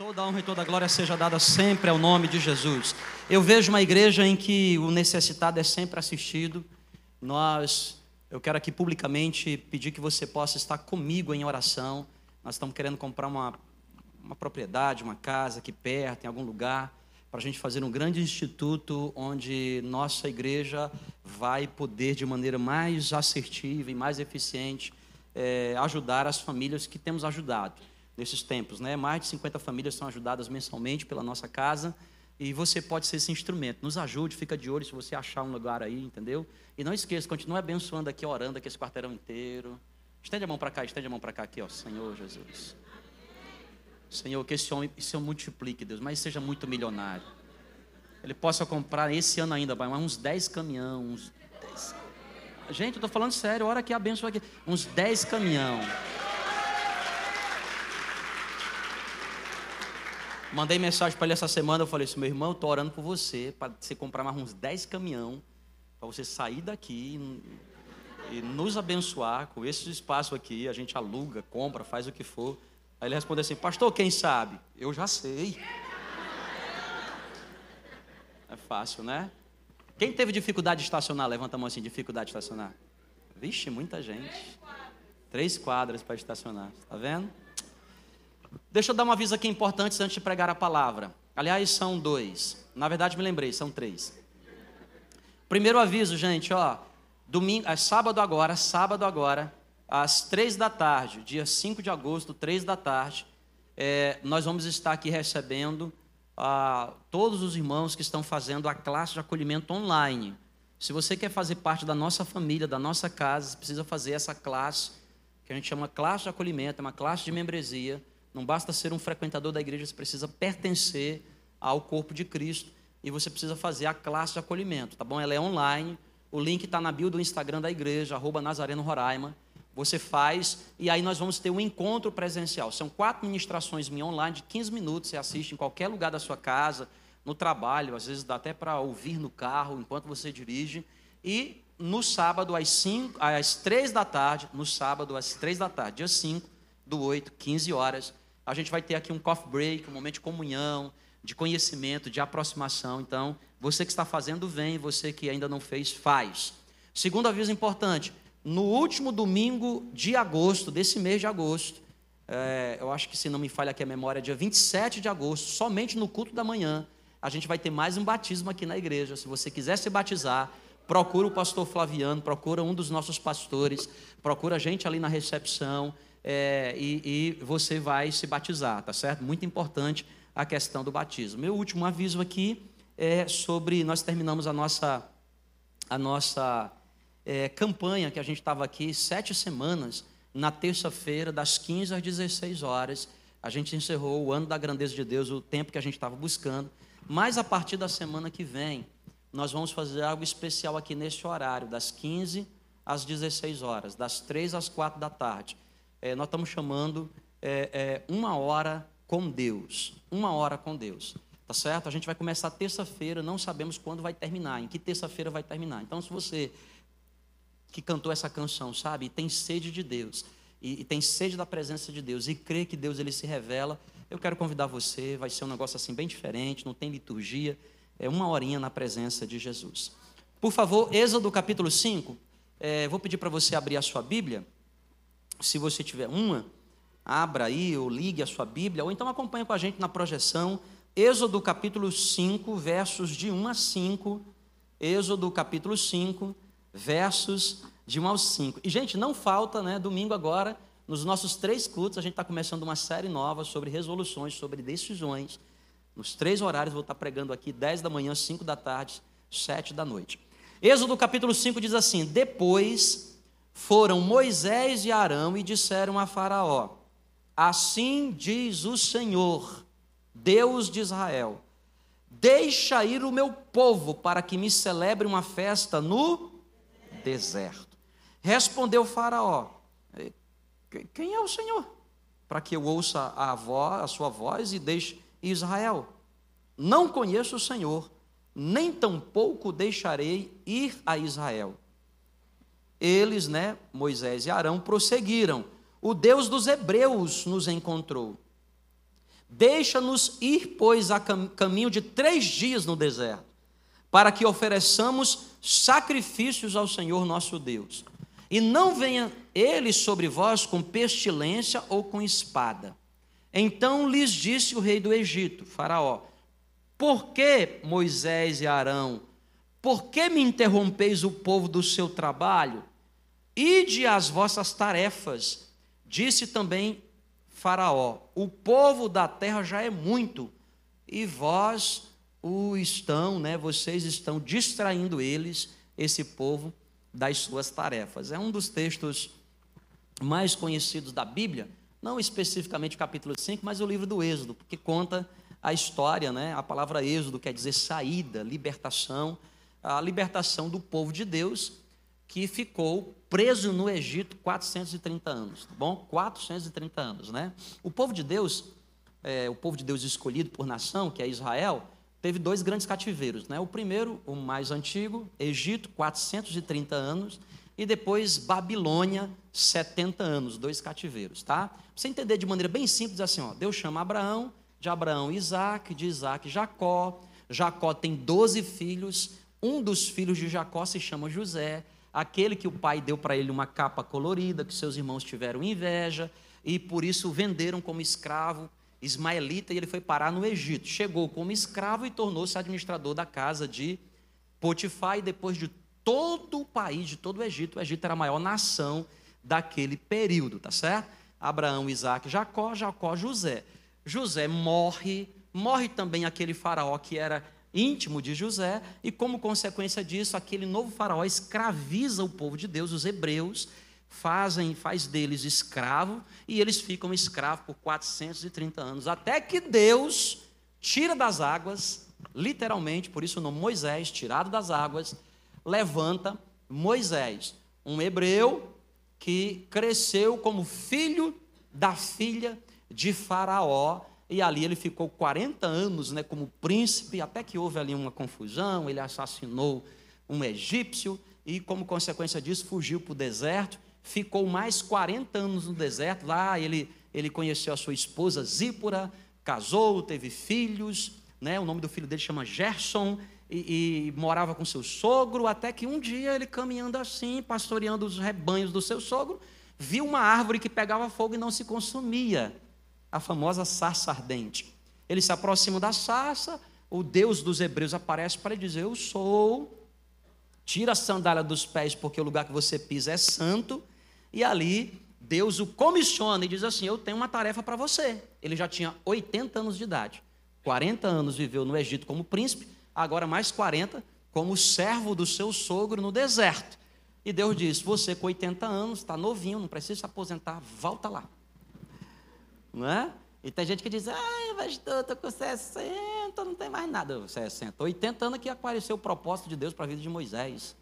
Toda honra e toda glória seja dada sempre ao nome de Jesus. Eu vejo uma igreja em que o necessitado é sempre assistido. Nós, eu quero aqui publicamente pedir que você possa estar comigo em oração. Nós estamos querendo comprar uma, uma propriedade, uma casa aqui perto, em algum lugar, para a gente fazer um grande instituto onde nossa igreja vai poder, de maneira mais assertiva e mais eficiente, é, ajudar as famílias que temos ajudado nesses tempos. Né? Mais de 50 famílias são ajudadas mensalmente pela nossa casa. E você pode ser esse instrumento. Nos ajude, fica de olho se você achar um lugar aí, entendeu? E não esqueça, continue abençoando aqui, orando aqui esse quarteirão inteiro. Estende a mão para cá, estende a mão para cá aqui, ó. Senhor Jesus. Senhor, que esse homem, esse homem multiplique, Deus, mas seja muito milionário. Ele possa comprar esse ano ainda, pai, uns 10 caminhões, uns 10. Gente, eu estou falando sério, hora que abençoa aqui. Uns 10 caminhões. Mandei mensagem para ele essa semana, eu falei assim, meu irmão, estou orando por você, para você comprar mais uns 10 caminhão, para você sair daqui e, e nos abençoar com esse espaço aqui, a gente aluga, compra, faz o que for. Aí ele respondeu assim, pastor, quem sabe? Eu já sei. É fácil, né? Quem teve dificuldade de estacionar? Levanta a mão assim, dificuldade de estacionar. Vixe, muita gente. Três quadras para estacionar, está vendo? Deixa eu dar um aviso aqui importante antes de pregar a palavra. Aliás, são dois. Na verdade, me lembrei, são três. Primeiro aviso, gente, ó. Domingo, é sábado agora, sábado agora, às três da tarde, dia 5 de agosto, três da tarde, é, nós vamos estar aqui recebendo ah, todos os irmãos que estão fazendo a classe de acolhimento online. Se você quer fazer parte da nossa família, da nossa casa, precisa fazer essa classe, que a gente chama classe de acolhimento, é uma classe de membresia. Não basta ser um frequentador da igreja, você precisa pertencer ao corpo de Cristo e você precisa fazer a classe de acolhimento, tá bom? Ela é online, o link está na bio do Instagram da igreja, arroba Nazareno Roraima. Você faz e aí nós vamos ter um encontro presencial. São quatro ministrações minhas online de 15 minutos, você assiste em qualquer lugar da sua casa, no trabalho, às vezes dá até para ouvir no carro enquanto você dirige. E no sábado, às, 5, às 3 da tarde, no sábado, às 3 da tarde, dia 5 do 8, 15 horas, a gente vai ter aqui um coffee break, um momento de comunhão, de conhecimento, de aproximação. Então, você que está fazendo, vem, você que ainda não fez, faz. Segundo aviso importante: no último domingo de agosto, desse mês de agosto, é, eu acho que se não me falha aqui a memória, dia 27 de agosto, somente no culto da manhã, a gente vai ter mais um batismo aqui na igreja. Se você quiser se batizar, procura o pastor Flaviano, procura um dos nossos pastores, procura a gente ali na recepção é, e, e você vai se batizar, tá certo? Muito importante a questão do batismo. Meu último aviso aqui é sobre nós terminamos a nossa a nossa é, campanha que a gente estava aqui sete semanas na terça-feira das 15 às 16 horas. A gente encerrou o ano da grandeza de Deus, o tempo que a gente estava buscando. Mas a partir da semana que vem, nós vamos fazer algo especial aqui nesse horário, das 15 às 16 horas, das 3 às 4 da tarde é, nós estamos chamando é, é, uma hora com Deus. Uma hora com Deus. Tá certo? A gente vai começar terça-feira, não sabemos quando vai terminar, em que terça-feira vai terminar. Então, se você que cantou essa canção, sabe, e tem sede de Deus, e, e, tem sede da presença de Deus, e crê que Deus ele se revela, eu quero convidar você, vai ser um negócio assim bem diferente, não tem liturgia, é uma horinha na presença de Jesus. Por favor, Êxodo capítulo 5, é, vou pedir para você abrir a sua Bíblia. Se você tiver uma, abra aí ou ligue a sua Bíblia, ou então acompanhe com a gente na projeção. Êxodo capítulo 5, versos de 1 a 5. Êxodo capítulo 5, versos de 1 ao 5. E, gente, não falta, né? Domingo agora, nos nossos três cultos, a gente está começando uma série nova sobre resoluções, sobre decisões. Nos três horários, vou estar pregando aqui, 10 da manhã, 5 da tarde, 7 da noite. Êxodo capítulo 5 diz assim: Depois foram Moisés e Arão e disseram a Faraó: Assim diz o Senhor, Deus de Israel: Deixa ir o meu povo para que me celebre uma festa no deserto. Respondeu Faraó: Quem é o Senhor? Para que eu ouça a, voz, a sua voz e deixe Israel. Não conheço o Senhor, nem tampouco deixarei ir a Israel eles, né, Moisés e Arão, prosseguiram. O Deus dos hebreus nos encontrou. Deixa-nos ir, pois, a cam caminho de três dias no deserto, para que ofereçamos sacrifícios ao Senhor nosso Deus. E não venha ele sobre vós com pestilência ou com espada. Então lhes disse o rei do Egito, Faraó: Por que Moisés e Arão, por que me interrompeis o povo do seu trabalho? Ide às vossas tarefas. Disse também Faraó: O povo da terra já é muito, e vós o estão, né? Vocês estão distraindo eles, esse povo, das suas tarefas. É um dos textos mais conhecidos da Bíblia, não especificamente o capítulo 5, mas o livro do Êxodo, porque conta a história, né? A palavra Êxodo quer dizer saída, libertação, a libertação do povo de Deus que ficou preso no Egito 430 anos, tá bom? 430 anos, né? O povo de Deus, é, o povo de Deus escolhido por nação, que é Israel, teve dois grandes cativeiros, né? O primeiro, o mais antigo, Egito, 430 anos, e depois Babilônia, 70 anos, dois cativeiros, tá? Pra você entender de maneira bem simples assim, ó, Deus chama Abraão, de Abraão Isaac, de Isaac Jacó, Jacó tem 12 filhos, um dos filhos de Jacó se chama José, aquele que o pai deu para ele uma capa colorida, que seus irmãos tiveram inveja, e por isso o venderam como escravo ismaelita, e ele foi parar no Egito. Chegou como escravo e tornou-se administrador da casa de Potifar, e depois de todo o país, de todo o Egito, o Egito era a maior nação daquele período, tá certo? Abraão, Isaac, Jacó, Jacó, José. José morre, morre também aquele faraó que era íntimo de José, e como consequência disso, aquele novo faraó escraviza o povo de Deus, os hebreus, fazem, faz deles escravo, e eles ficam escravos por 430 anos, até que Deus tira das águas, literalmente, por isso o nome Moisés, tirado das águas, levanta Moisés, um hebreu que cresceu como filho da filha de Faraó, e ali ele ficou 40 anos né, como príncipe, até que houve ali uma confusão, ele assassinou um egípcio e, como consequência disso, fugiu para o deserto. Ficou mais 40 anos no deserto. Lá ele, ele conheceu a sua esposa Zípora, casou, teve filhos. Né, o nome do filho dele chama Gerson. E, e, morava com seu sogro, até que um dia ele caminhando assim, pastoreando os rebanhos do seu sogro, viu uma árvore que pegava fogo e não se consumia a famosa sarça ardente. Ele se aproxima da sarça, o Deus dos hebreus aparece para ele dizer: Eu sou. Tira a sandália dos pés, porque o lugar que você pisa é santo. E ali, Deus o comissiona e diz assim: Eu tenho uma tarefa para você. Ele já tinha 80 anos de idade. 40 anos viveu no Egito como príncipe, agora mais 40 como servo do seu sogro no deserto. E Deus diz: Você com 80 anos, está novinho, não precisa se aposentar, volta lá não é? E tem gente que diz, ah, pastor, estou com 60, não tem mais nada. 60, 80 anos que apareceu o propósito de Deus para a vida de Moisés.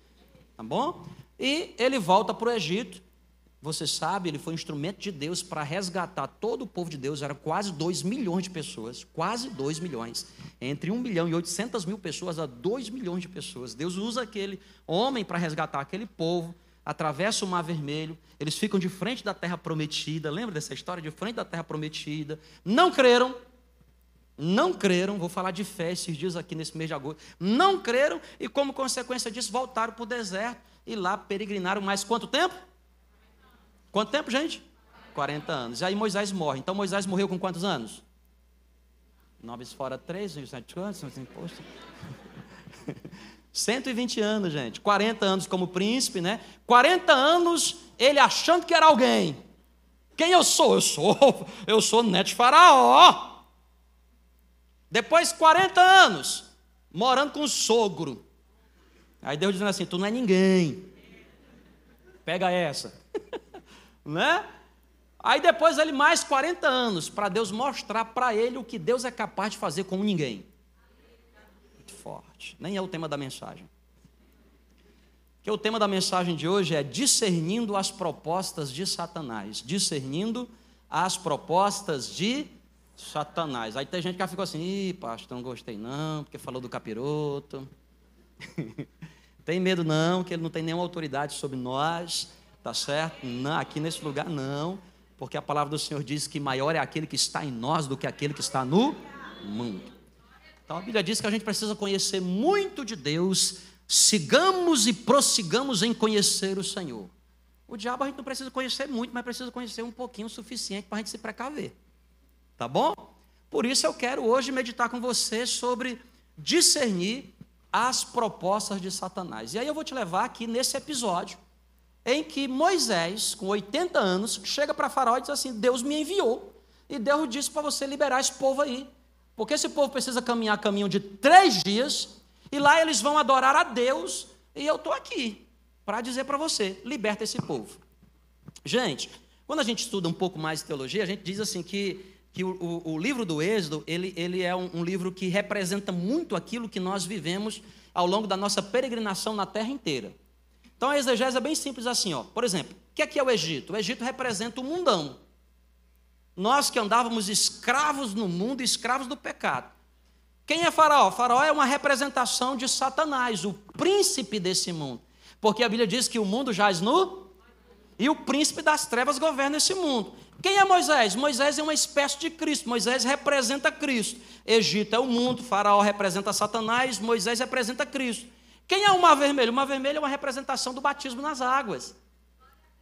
Tá bom? E ele volta para o Egito. Você sabe, ele foi instrumento de Deus para resgatar todo o povo de Deus. Era quase 2 milhões de pessoas. Quase 2 milhões. Entre 1 milhão e 800 mil pessoas a 2 milhões de pessoas. Deus usa aquele homem para resgatar aquele povo atravessa o Mar Vermelho, eles ficam de frente da terra prometida. Lembra dessa história? De frente da terra prometida. Não creram, não creram, vou falar de fé esses dias aqui nesse mês de agosto. Não creram e, como consequência disso, voltaram para o deserto e lá peregrinaram mais quanto tempo? Quanto tempo, gente? 40 anos. E aí Moisés morre. Então Moisés morreu com quantos anos? Nove fora três, sete anos, poxa. 120 anos, gente. 40 anos como príncipe, né? 40 anos ele achando que era alguém. Quem eu sou? Eu sou, eu sou neto de faraó. Depois 40 anos morando com o sogro. Aí Deus dizendo assim: "Tu não é ninguém". Pega essa. né? Aí depois ele mais 40 anos para Deus mostrar para ele o que Deus é capaz de fazer com ninguém forte. Nem é o tema da mensagem. Que o tema da mensagem de hoje é discernindo as propostas de Satanás. Discernindo as propostas de Satanás. Aí tem gente que fica assim, ih, pastor, não gostei não, porque falou do capiroto. tem medo não, que ele não tem nenhuma autoridade sobre nós, tá certo? Não, aqui nesse lugar não. Porque a palavra do Senhor diz que maior é aquele que está em nós do que aquele que está no mundo. Então a Bíblia diz que a gente precisa conhecer muito de Deus, sigamos e prossigamos em conhecer o Senhor. O diabo a gente não precisa conhecer muito, mas precisa conhecer um pouquinho o suficiente para a gente se precaver. Tá bom? Por isso eu quero hoje meditar com você sobre discernir as propostas de Satanás. E aí eu vou te levar aqui nesse episódio em que Moisés, com 80 anos, chega para Faraó e diz assim: Deus me enviou. E Deus disse para você liberar esse povo aí. Porque esse povo precisa caminhar caminho de três dias, e lá eles vão adorar a Deus, e eu estou aqui para dizer para você: liberta esse povo. Gente, quando a gente estuda um pouco mais de teologia, a gente diz assim que, que o, o, o livro do Êxodo, ele, ele é um, um livro que representa muito aquilo que nós vivemos ao longo da nossa peregrinação na terra inteira. Então a exegese é bem simples assim, ó. Por exemplo, o que é, que é o Egito? O Egito representa o mundão. Nós que andávamos escravos no mundo, escravos do pecado. Quem é Faraó? Faraó é uma representação de Satanás, o príncipe desse mundo. Porque a Bíblia diz que o mundo jaz nu e o príncipe das trevas governa esse mundo. Quem é Moisés? Moisés é uma espécie de Cristo. Moisés representa Cristo. Egito é o mundo, Faraó representa Satanás, Moisés representa Cristo. Quem é o mar vermelho? O mar vermelho é uma representação do batismo nas águas.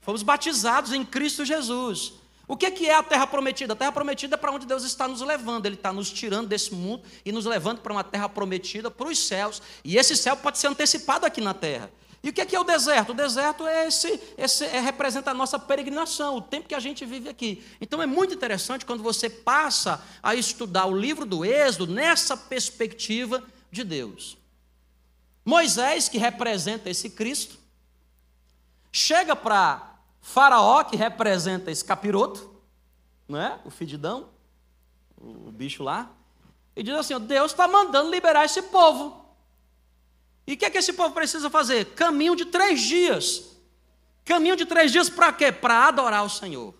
Fomos batizados em Cristo Jesus. O que é a terra prometida? A terra prometida é para onde Deus está nos levando. Ele está nos tirando desse mundo e nos levando para uma terra prometida, para os céus. E esse céu pode ser antecipado aqui na terra. E o que é, o deserto? O deserto é esse, esse é, representa a nossa peregrinação, o tempo que a gente vive aqui. Então é muito interessante quando você passa a estudar o livro do Êxodo nessa perspectiva de Deus. Moisés, que representa esse Cristo, chega para Faraó, que representa esse capiroto, não é? o fedidão, o bicho lá, e diz assim: Deus está mandando liberar esse povo. E o que é que esse povo precisa fazer? Caminho de três dias. Caminho de três dias para quê? Para adorar o Senhor.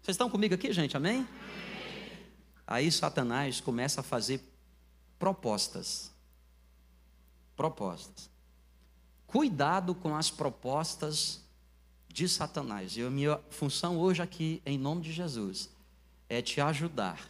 Vocês estão comigo aqui, gente? Amém? Aí Satanás começa a fazer propostas. Propostas. Cuidado com as propostas de Satanás. E a minha função hoje aqui, em nome de Jesus, é te ajudar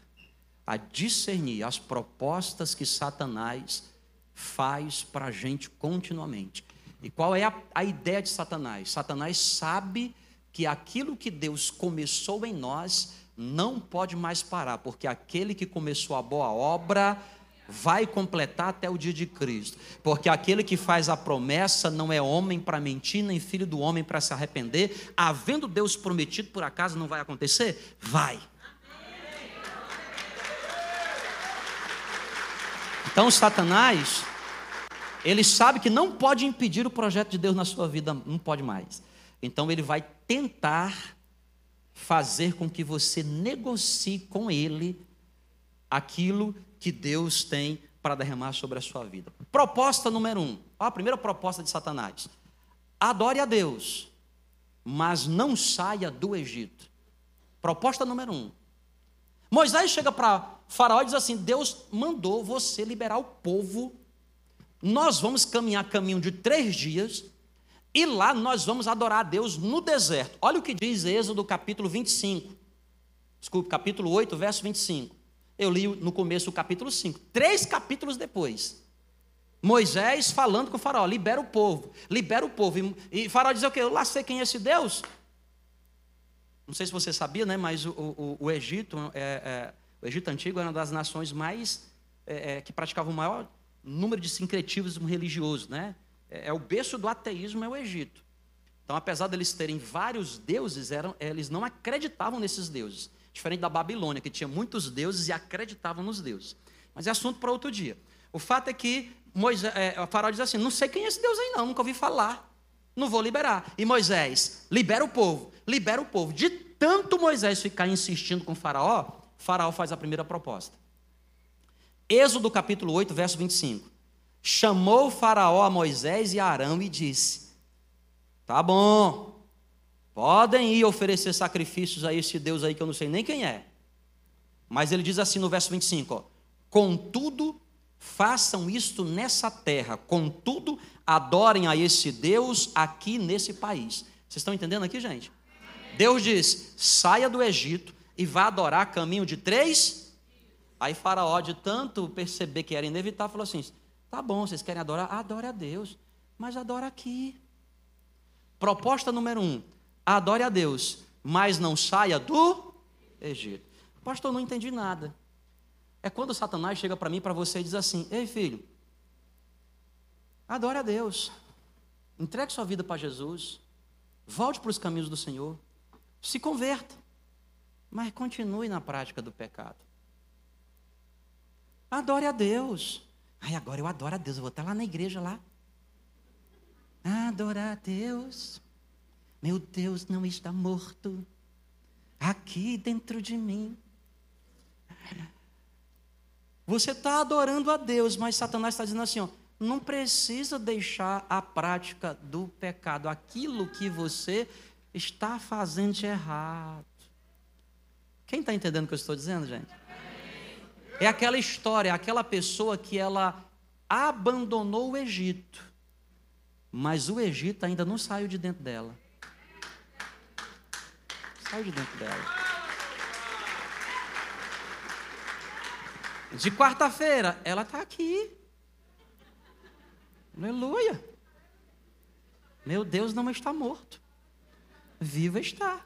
a discernir as propostas que Satanás faz para a gente continuamente. E qual é a, a ideia de Satanás? Satanás sabe que aquilo que Deus começou em nós não pode mais parar, porque aquele que começou a boa obra vai completar até o dia de Cristo. Porque aquele que faz a promessa não é homem para mentir, nem filho do homem para se arrepender. Havendo Deus prometido, por acaso não vai acontecer? Vai. Então, Satanás, ele sabe que não pode impedir o projeto de Deus na sua vida, não pode mais. Então, ele vai tentar fazer com que você negocie com ele aquilo que Deus tem para derramar sobre a sua vida. Proposta número um. a primeira proposta de Satanás. Adore a Deus, mas não saia do Egito. Proposta número um. Moisés chega para Faraó e diz assim: Deus mandou você liberar o povo. Nós vamos caminhar caminho de três dias. E lá nós vamos adorar a Deus no deserto. Olha o que diz Êxodo capítulo 25. Desculpe, capítulo 8, verso 25. Eu li no começo o capítulo 5. Três capítulos depois. Moisés falando com o faraó, libera o povo, libera o povo. E, e faraó diz o quê? Eu lá sei quem é esse Deus. Não sei se você sabia, né? Mas o, o, o Egito, é, é, o Egito antigo era uma das nações mais é, é que praticavam o maior número de sincretismo religioso, né? É, é, o berço do ateísmo é o Egito. Então, apesar deles terem vários deuses, eram, eles não acreditavam nesses deuses. Diferente da Babilônia, que tinha muitos deuses e acreditavam nos deuses. Mas é assunto para outro dia. O fato é que Moisés, é, o faraó diz assim: não sei quem é esse Deus aí, não, nunca ouvi falar. Não vou liberar. E Moisés, libera o povo, libera o povo. De tanto Moisés ficar insistindo com o faraó, o faraó faz a primeira proposta. Êxodo capítulo 8, verso 25. Chamou o faraó a Moisés e a Arão e disse: Tá bom, Podem ir oferecer sacrifícios a esse Deus aí que eu não sei nem quem é. Mas ele diz assim no verso 25: ó, Contudo, façam isto nessa terra, contudo, adorem a esse Deus aqui nesse país. Vocês estão entendendo aqui, gente? Deus diz: saia do Egito e vá adorar caminho de três. Aí Faraó, de tanto perceber que era inevitável, falou assim: tá bom, vocês querem adorar? Adore a Deus, mas adora aqui. Proposta número um: adore a Deus, mas não saia do Egito. Pastor, não entendi nada. É quando Satanás chega para mim, para você e diz assim: Ei filho, adore a Deus, entregue sua vida para Jesus, volte para os caminhos do Senhor, se converta, mas continue na prática do pecado. Adore a Deus. Ai, agora eu adoro a Deus, eu vou estar lá na igreja lá. Adorar a Deus. Meu Deus não está morto aqui dentro de mim. Você está adorando a Deus, mas Satanás está dizendo assim: ó, não precisa deixar a prática do pecado, aquilo que você está fazendo de errado. Quem está entendendo o que eu estou dizendo, gente? É aquela história, aquela pessoa que ela abandonou o Egito, mas o Egito ainda não saiu de dentro dela. Saiu de dentro dela. De quarta-feira, ela está aqui. Aleluia. Meu Deus não está morto. Viva está.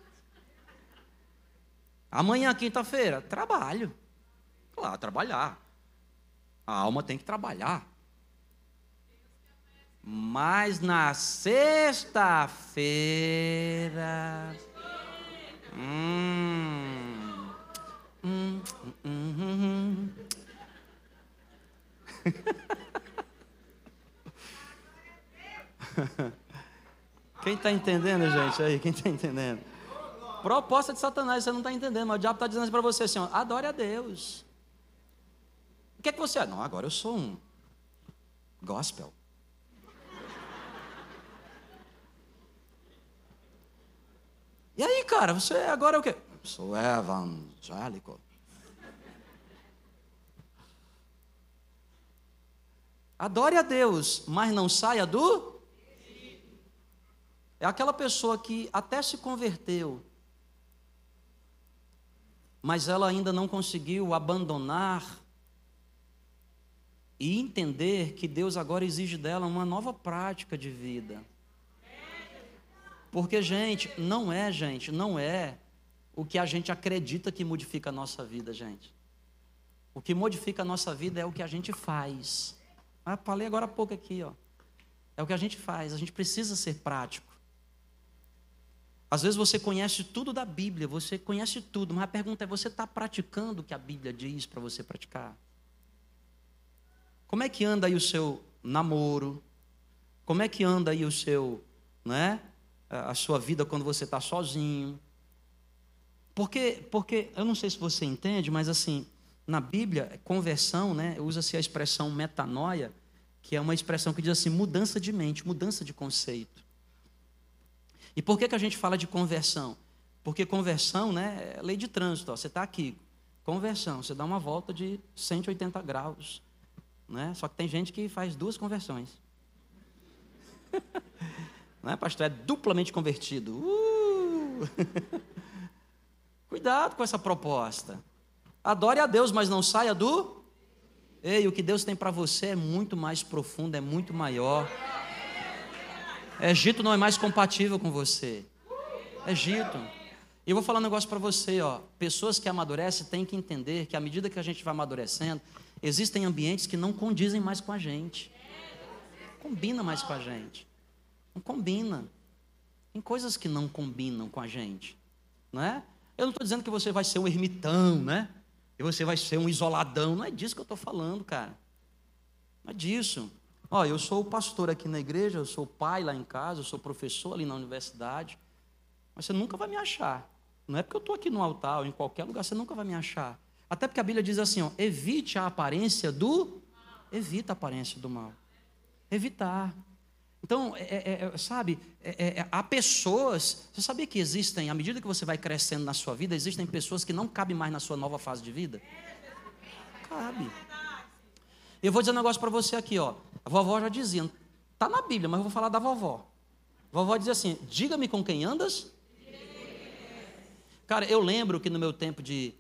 Amanhã, quinta-feira, trabalho. Claro, trabalhar. A alma tem que trabalhar. Mas na sexta-feira. Hum, hum, hum, Quem está entendendo, gente? Aí, quem está entendendo? Proposta de Satanás, você não está entendendo, mas o diabo está dizendo para você assim: ó, adore a Deus. O que é que você é? Não, agora eu sou um gospel. Aí, cara, você agora é o quê? Sou evangélico. Adore a Deus, mas não saia do. É aquela pessoa que até se converteu, mas ela ainda não conseguiu abandonar e entender que Deus agora exige dela uma nova prática de vida. Porque, gente, não é, gente, não é o que a gente acredita que modifica a nossa vida, gente. O que modifica a nossa vida é o que a gente faz. Ah, falei agora há pouco aqui, ó. É o que a gente faz, a gente precisa ser prático. Às vezes você conhece tudo da Bíblia, você conhece tudo, mas a pergunta é: você está praticando o que a Bíblia diz para você praticar? Como é que anda aí o seu namoro? Como é que anda aí o seu, né? A sua vida quando você está sozinho? Porque, porque eu não sei se você entende, mas assim, na Bíblia, conversão, né, usa-se a expressão metanoia, que é uma expressão que diz assim, mudança de mente, mudança de conceito. E por que, que a gente fala de conversão? Porque conversão né, é lei de trânsito. Ó, você está aqui, conversão, você dá uma volta de 180 graus. Né? Só que tem gente que faz duas conversões. né, pastor? É duplamente convertido. Uh! Cuidado com essa proposta. Adore a Deus, mas não saia do. Ei, o que Deus tem para você é muito mais profundo, é muito maior. Egito não é mais compatível com você. Egito. E eu vou falar um negócio para você, ó. Pessoas que amadurecem têm que entender que à medida que a gente vai amadurecendo, existem ambientes que não condizem mais com a gente. Combina mais com a gente. Não combina. Tem coisas que não combinam com a gente, não é? Eu não estou dizendo que você vai ser um ermitão, né? E você vai ser um isoladão. Não é disso que eu estou falando, cara. Não é disso. Ó, eu sou o pastor aqui na igreja, eu sou pai lá em casa, eu sou professor ali na universidade. Mas você nunca vai me achar. Não é porque eu estou aqui no altar ou em qualquer lugar, você nunca vai me achar. Até porque a Bíblia diz assim: ó, evite a aparência do. Evita a aparência do mal. Evitar. Então, é, é, é sabe, é, é, há pessoas. Você sabia que existem, à medida que você vai crescendo na sua vida, existem pessoas que não cabem mais na sua nova fase de vida? Cabe. Eu vou dizer um negócio para você aqui, ó. A vovó já dizia, está na Bíblia, mas eu vou falar da vovó. A vovó diz assim: diga-me com quem andas. Cara, eu lembro que no meu tempo de,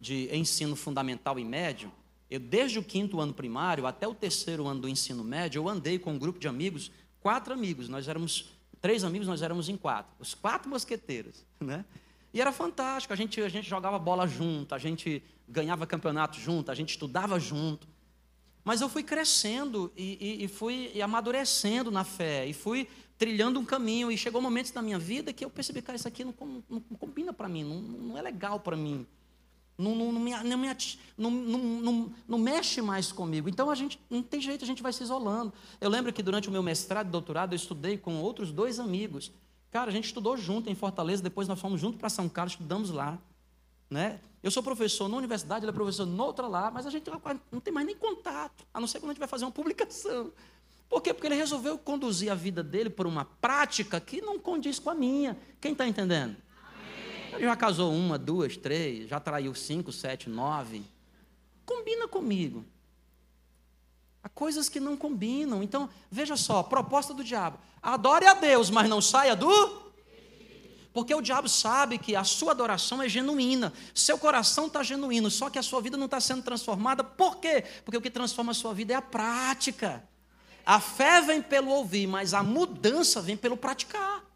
de ensino fundamental e médio, eu desde o quinto ano primário até o terceiro ano do ensino médio, eu andei com um grupo de amigos, quatro amigos, nós éramos três amigos, nós éramos em quatro, os quatro mosqueteiros, né? E era fantástico, a gente, a gente jogava bola junto, a gente ganhava campeonato junto, a gente estudava junto. Mas eu fui crescendo e, e, e fui amadurecendo na fé, e fui trilhando um caminho, e chegou momentos na minha vida que eu percebi, cara, isso aqui não, não, não combina para mim, não, não é legal para mim. Não, não, não, me, não, me, não, não, não, mexe mais comigo. Então a gente não tem jeito, a gente vai se isolando. Eu lembro que durante o meu mestrado e doutorado eu estudei com outros dois amigos. Cara, a gente estudou junto em Fortaleza, depois nós fomos juntos para São Carlos, estudamos lá. Né? Eu sou professor na universidade, ele é professor noutra lá, mas a gente não tem mais nem contato, a não ser quando a gente vai fazer uma publicação. Por quê? Porque ele resolveu conduzir a vida dele por uma prática que não condiz com a minha. Quem está entendendo? Já casou uma, duas, três, já traiu cinco, sete, nove. Combina comigo. Há coisas que não combinam. Então, veja só, proposta do diabo. Adore a Deus, mas não saia do. Porque o diabo sabe que a sua adoração é genuína, seu coração está genuíno, só que a sua vida não está sendo transformada. Por quê? Porque o que transforma a sua vida é a prática. A fé vem pelo ouvir, mas a mudança vem pelo praticar.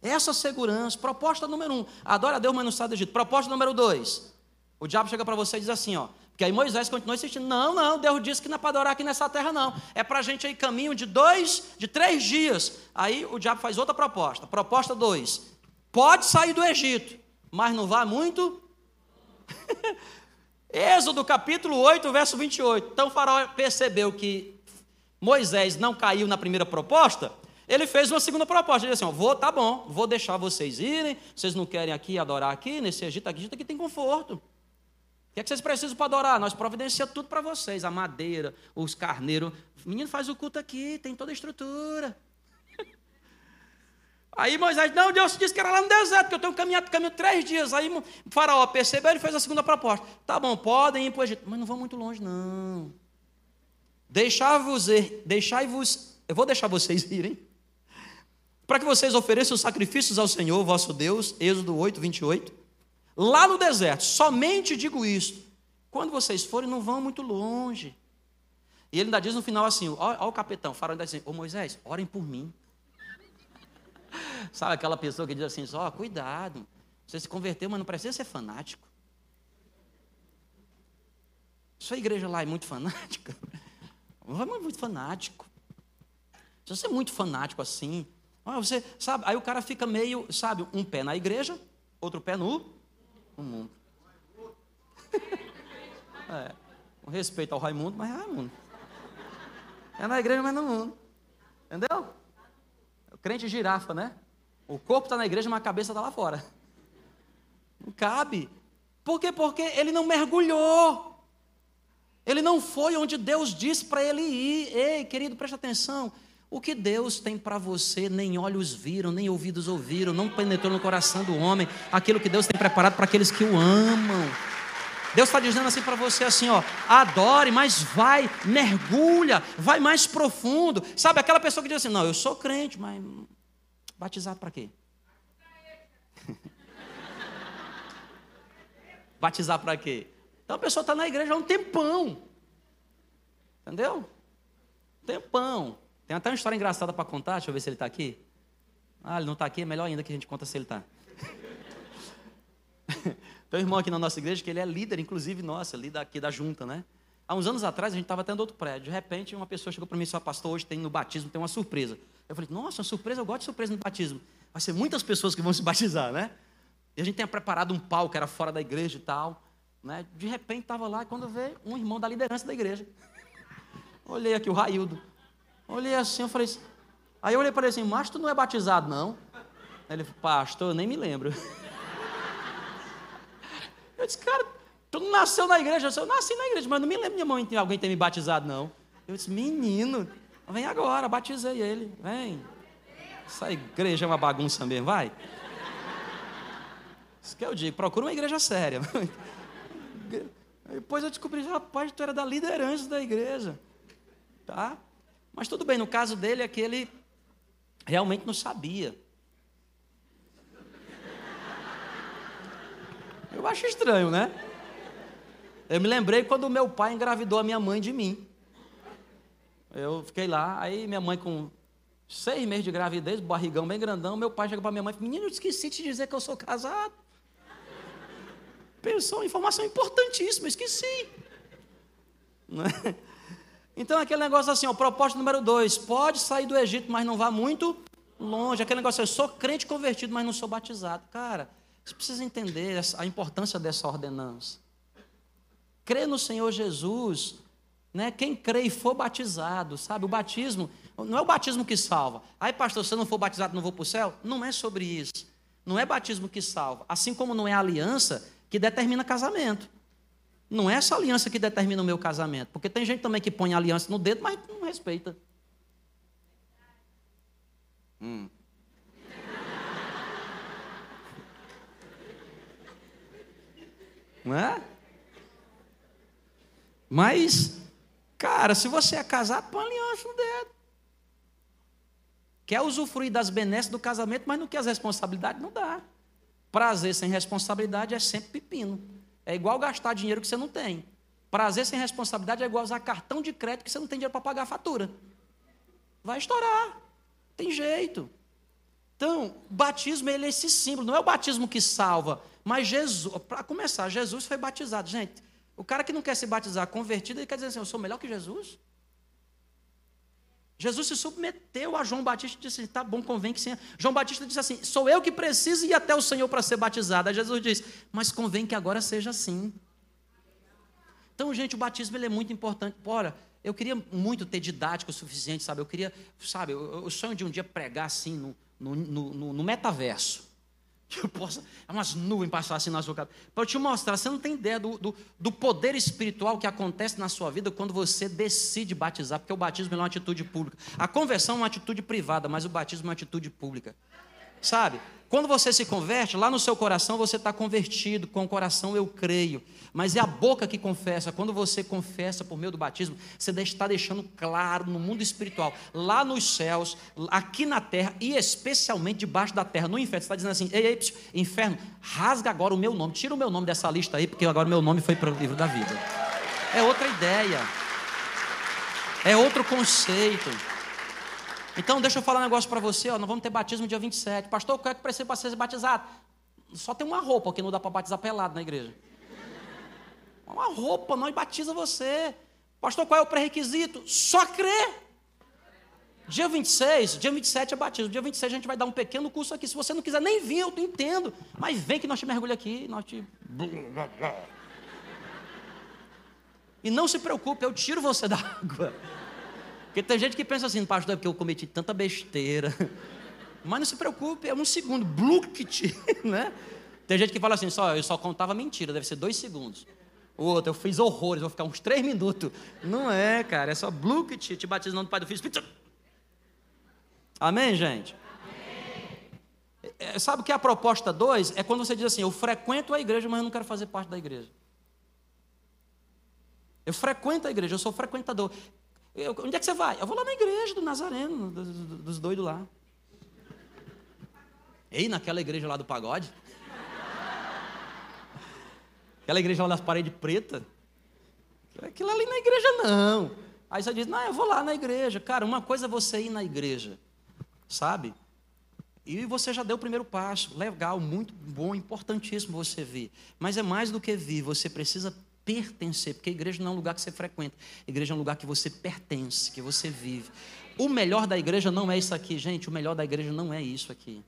Essa segurança, proposta número um, adora a Deus, mas não sai do Egito. Proposta número dois, o diabo chega para você e diz assim, ó, porque aí Moisés continua insistindo, não, não, Deus disse que não é para adorar aqui nessa terra não, é para a gente aí caminho de dois, de três dias. Aí o diabo faz outra proposta, proposta dois, pode sair do Egito, mas não vá muito... Êxodo capítulo 8, verso 28. Então o faraó percebeu que Moisés não caiu na primeira proposta, ele fez uma segunda proposta. Ele disse assim: ó, vou, tá bom, vou deixar vocês irem. Vocês não querem aqui adorar aqui, nesse Egito aqui, Egito aqui tem conforto. O que é que vocês precisam para adorar? Nós providenciamos tudo para vocês: a madeira, os carneiros. O menino faz o culto aqui, tem toda a estrutura. Aí Moisés, não, Deus disse que era lá no deserto, que eu tenho caminhado caminho três dias. Aí o faraó percebeu, ele fez a segunda proposta. Tá bom, podem ir para o Egito, mas não vão muito longe, não. Deixai-vos, deixai-vos, eu vou deixar vocês irem, para que vocês ofereçam sacrifícios ao Senhor, vosso Deus, Êxodo 8, 28, lá no deserto. Somente digo isto: quando vocês forem, não vão muito longe. E ele ainda diz no final assim: ó o capitão, o faraó ainda diz assim: Ô Moisés, orem por mim. Sabe aquela pessoa que diz assim: ó, cuidado, você se converteu, mas não precisa ser fanático. Sua igreja lá é muito fanática. Não é muito fanático. Se você é muito fanático assim, ah, você sabe, aí o cara fica meio, sabe, um pé na igreja, outro pé no, no mundo. é, com respeito ao Raimundo, mas é Raimundo. É na igreja, mas no mundo. Entendeu? O crente girafa, né? O corpo está na igreja, mas a cabeça está lá fora. Não cabe. Por quê? Porque ele não mergulhou. Ele não foi onde Deus disse para ele ir. Ei, querido, preste atenção. O que Deus tem para você, nem olhos viram, nem ouvidos ouviram, não penetrou no coração do homem, aquilo que Deus tem preparado para aqueles que o amam. Deus está dizendo assim para você assim, ó, adore, mas vai, mergulha, vai mais profundo. Sabe aquela pessoa que diz assim, não, eu sou crente, mas batizado para quê? Batizar para quê? Então a pessoa está na igreja há um tempão. Entendeu? Tempão. Tem até uma história engraçada para contar, deixa eu ver se ele está aqui. Ah, ele não está aqui, é melhor ainda que a gente conta se ele está. Tem um irmão aqui na nossa igreja que ele é líder, inclusive nossa, líder aqui da junta, né? Há uns anos atrás a gente estava tendo outro prédio. De repente uma pessoa chegou para mim e disse: Pastor, hoje tem no batismo, tem uma surpresa. Eu falei: Nossa, uma surpresa, eu gosto de surpresa no batismo. Vai ser muitas pessoas que vão se batizar, né? E a gente tinha preparado um palco, era fora da igreja e tal. Né? De repente estava lá, e quando veio um irmão da liderança da igreja. Olhei aqui, o Raildo. Olhei assim, eu falei assim, aí eu olhei para ele assim, mas tu não é batizado, não? Ele falou, pastor, eu nem me lembro. Eu disse, cara, tu não nasceu na igreja? Eu disse, eu nasci na igreja, mas não me lembro de alguém ter me batizado, não. Eu disse, menino, vem agora, batizei ele, vem. Essa igreja é uma bagunça mesmo, vai. Isso que eu digo, procura uma igreja séria. Depois eu descobri, rapaz, tu era da liderança da igreja. Tá? Mas tudo bem, no caso dele é que ele realmente não sabia. Eu acho estranho, né? Eu me lembrei quando meu pai engravidou a minha mãe de mim. Eu fiquei lá, aí minha mãe com seis meses de gravidez, barrigão bem grandão, meu pai chega para minha mãe e fala, menino, eu esqueci de dizer que eu sou casado. Pensou, informação importantíssima, esqueci. É? Então, aquele negócio assim, o propósito número dois, pode sair do Egito, mas não vá muito longe. Aquele negócio assim, eu sou crente convertido, mas não sou batizado. Cara, você precisa entender a importância dessa ordenança. Crer no Senhor Jesus, né? Quem crê e for batizado, sabe? O batismo não é o batismo que salva. Aí, pastor, se eu não for batizado, não vou para o céu? Não é sobre isso. Não é batismo que salva. Assim como não é aliança que determina casamento. Não é essa aliança que determina o meu casamento. Porque tem gente também que põe aliança no dedo, mas não respeita. Hum. Não é? Mas, cara, se você é casado, põe aliança no dedo. Quer usufruir das benesses do casamento, mas não quer as responsabilidades, não dá. Prazer sem responsabilidade é sempre pepino. É igual gastar dinheiro que você não tem. Prazer sem responsabilidade é igual usar cartão de crédito que você não tem dinheiro para pagar a fatura. Vai estourar. Tem jeito. Então, batismo ele é esse símbolo, não é o batismo que salva, mas Jesus, para começar, Jesus foi batizado. Gente, o cara que não quer se batizar convertido, ele quer dizer assim: eu sou melhor que Jesus? Jesus se submeteu a João Batista e disse: tá bom, convém que sim. João Batista disse assim: sou eu que preciso ir até o Senhor para ser batizado. Aí Jesus diz: mas convém que agora seja assim. Então, gente, o batismo ele é muito importante. Ora, eu queria muito ter didático o suficiente, sabe? Eu queria, sabe, o sonho de um dia pregar assim no, no, no, no metaverso que eu possa, umas nuvens passar assim na sua casa, para eu te mostrar, você não tem ideia do, do, do, poder espiritual que acontece na sua vida quando você decide batizar, porque o batismo é uma atitude pública. A conversão é uma atitude privada, mas o batismo é uma atitude pública. Sabe? Quando você se converte, lá no seu coração você está convertido, com o coração eu creio. Mas é a boca que confessa. Quando você confessa por meio do batismo, você está deixando claro no mundo espiritual, lá nos céus, aqui na terra e especialmente debaixo da terra, no inferno. Você está dizendo assim: ei, ei, inferno, rasga agora o meu nome, tira o meu nome dessa lista aí, porque agora o meu nome foi para o livro da vida. É outra ideia, é outro conceito. Então, deixa eu falar um negócio para você, ó, nós vamos ter batismo dia 27. Pastor, o que é que precisa para ser batizado? Só tem uma roupa, que não dá para batizar pelado na igreja. Uma roupa, nós batiza você. Pastor, qual é o pré-requisito? Só crer. Dia 26, dia 27 é batismo. Dia 26 a gente vai dar um pequeno curso aqui. Se você não quiser nem vir, eu entendo. Mas vem que nós te mergulha aqui, nós te. E não se preocupe, eu tiro você da água. Porque tem gente que pensa assim, pastor, é porque eu cometi tanta besteira. Mas não se preocupe, é um segundo, blukt, né? Tem gente que fala assim, só, eu só contava mentira, deve ser dois segundos. O outro, eu fiz horrores, vou ficar uns três minutos. Não é, cara, é só blukt, te batizando do Pai do Filho. Amém, gente? É, sabe o que é a proposta 2? É quando você diz assim, eu frequento a igreja, mas eu não quero fazer parte da igreja. Eu frequento a igreja, eu sou frequentador. Eu, onde é que você vai? Eu vou lá na igreja do Nazareno, dos, dos doidos lá. Ei, naquela igreja lá do pagode? Aquela igreja lá das paredes pretas? Aquilo ali na igreja não. Aí você diz, não, eu vou lá na igreja. Cara, uma coisa é você ir na igreja, sabe? E você já deu o primeiro passo. Legal, muito bom, importantíssimo você vir. Mas é mais do que vir, você precisa pertencer, porque a igreja não é um lugar que você frequenta, a igreja é um lugar que você pertence, que você vive. O melhor da igreja não é isso aqui, gente, o melhor da igreja não é isso aqui.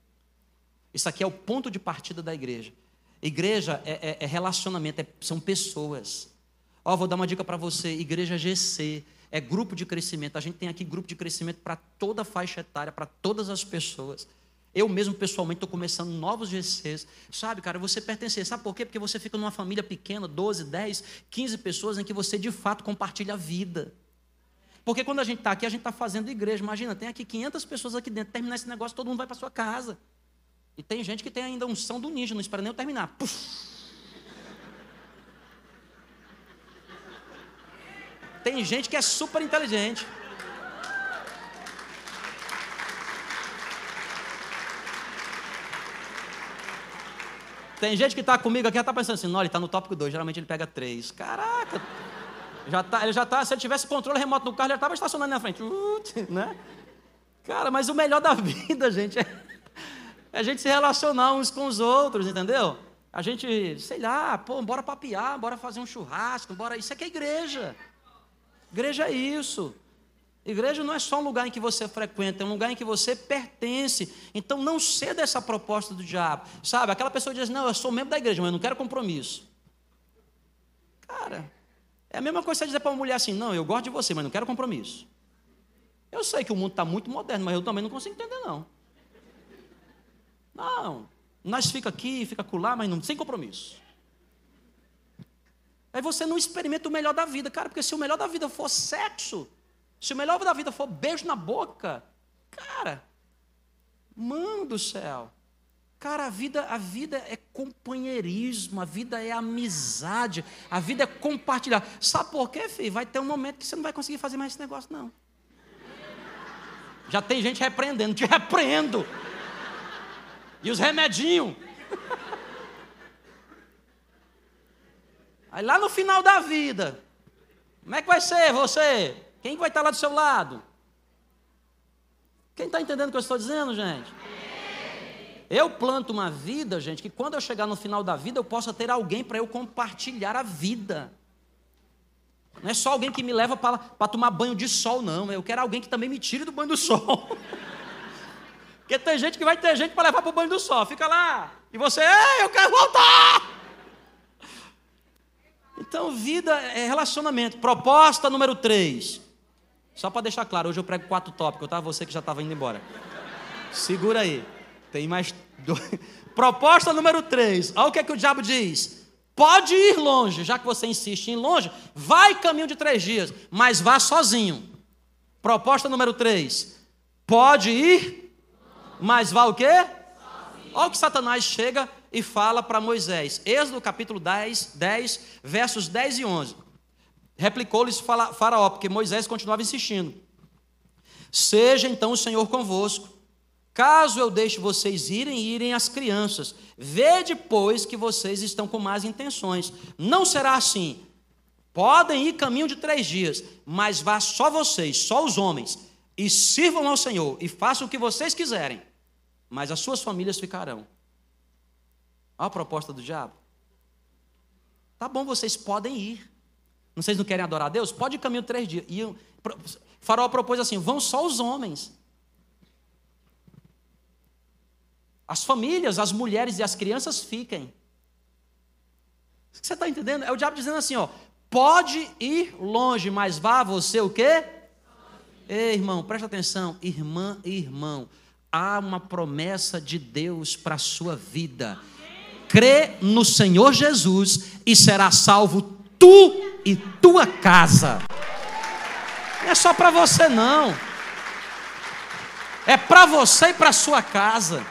Isso aqui é o ponto de partida da igreja. Igreja é, é, é relacionamento, é, são pessoas. Ó, vou dar uma dica para você: igreja GC é grupo de crescimento. A gente tem aqui grupo de crescimento para toda a faixa etária, para todas as pessoas. Eu mesmo, pessoalmente, estou começando novos GCs. Sabe, cara, você pertence. Sabe por quê? Porque você fica numa família pequena, 12, 10, 15 pessoas, em que você de fato compartilha a vida. Porque quando a gente está aqui, a gente está fazendo igreja. Imagina, tem aqui 500 pessoas aqui dentro. Terminar esse negócio, todo mundo vai para sua casa. E tem gente que tem ainda unção do ninja, não espera nem eu terminar. Puf. Tem gente que é super inteligente. Tem gente que está comigo aqui, está pensando assim, não, ele está no tópico 2, geralmente ele pega 3. Caraca! Já tá, ele já tá, se ele tivesse controle remoto no carro, ele já estava estacionando na frente. né? Cara, mas o melhor da vida, gente, é, é a gente se relacionar uns com os outros, entendeu? A gente, sei lá, pô, bora papiar, bora fazer um churrasco, bora. Isso aqui é igreja. Igreja é isso. Igreja não é só um lugar em que você frequenta, é um lugar em que você pertence. Então não ceda essa proposta do diabo. Sabe, aquela pessoa diz: Não, eu sou membro da igreja, mas eu não quero compromisso. Cara, é a mesma coisa você dizer para uma mulher assim: Não, eu gosto de você, mas não quero compromisso. Eu sei que o mundo está muito moderno, mas eu também não consigo entender, não. Não, nós fica aqui, fica acolá, mas não, sem compromisso. Aí você não experimenta o melhor da vida, cara, porque se o melhor da vida for sexo, se o melhor da vida for beijo na boca, cara, mano do céu. Cara, a vida, a vida é companheirismo, a vida é amizade, a vida é compartilhar. Sabe por quê, filho? Vai ter um momento que você não vai conseguir fazer mais esse negócio, não. Já tem gente repreendendo, te repreendo. E os remedinhos. Aí lá no final da vida, como é que vai ser você? Quem vai estar lá do seu lado? Quem está entendendo o que eu estou dizendo, gente? Eu planto uma vida, gente, que quando eu chegar no final da vida, eu possa ter alguém para eu compartilhar a vida. Não é só alguém que me leva para tomar banho de sol, não. Eu quero alguém que também me tire do banho do sol. Porque tem gente que vai ter gente para levar para o banho do sol. Fica lá. E você, ei, eu quero voltar. Então, vida é relacionamento. Proposta número 3. Só para deixar claro, hoje eu prego quatro tópicos, tá? Você que já estava indo embora. Segura aí. Tem mais dois. Proposta número 3. Olha o que, é que o diabo diz. Pode ir longe, já que você insiste em longe, vai caminho de três dias, mas vá sozinho. Proposta número 3. Pode ir, mas vá o quê? Olha o que Satanás chega e fala para Moisés. Êxodo capítulo 10, 10, versos 10 e 11. Replicou-lhes Faraó, porque Moisés continuava insistindo. Seja então o Senhor convosco. Caso eu deixe vocês irem, irem as crianças. Vede, pois, que vocês estão com más intenções. Não será assim. Podem ir caminho de três dias, mas vá só vocês, só os homens, e sirvam ao Senhor, e façam o que vocês quiserem, mas as suas famílias ficarão. Olha a proposta do diabo. Tá bom, vocês podem ir. Vocês não querem adorar a Deus? Pode ir caminho três dias. E o Faraó propôs assim: vão só os homens. As famílias, as mulheres e as crianças fiquem. Você está entendendo? É o diabo dizendo assim: ó, pode ir longe, mas vá você o quê? Ei, irmão, presta atenção, irmã e irmão. Há uma promessa de Deus para a sua vida crê no Senhor Jesus e será salvo tu e tua casa. Não é só para você não. É para você e para sua casa.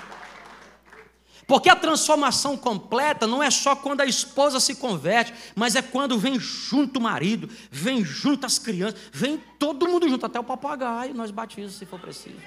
Porque a transformação completa não é só quando a esposa se converte, mas é quando vem junto o marido, vem junto as crianças, vem todo mundo junto, até o papagaio, nós batizamos se for preciso.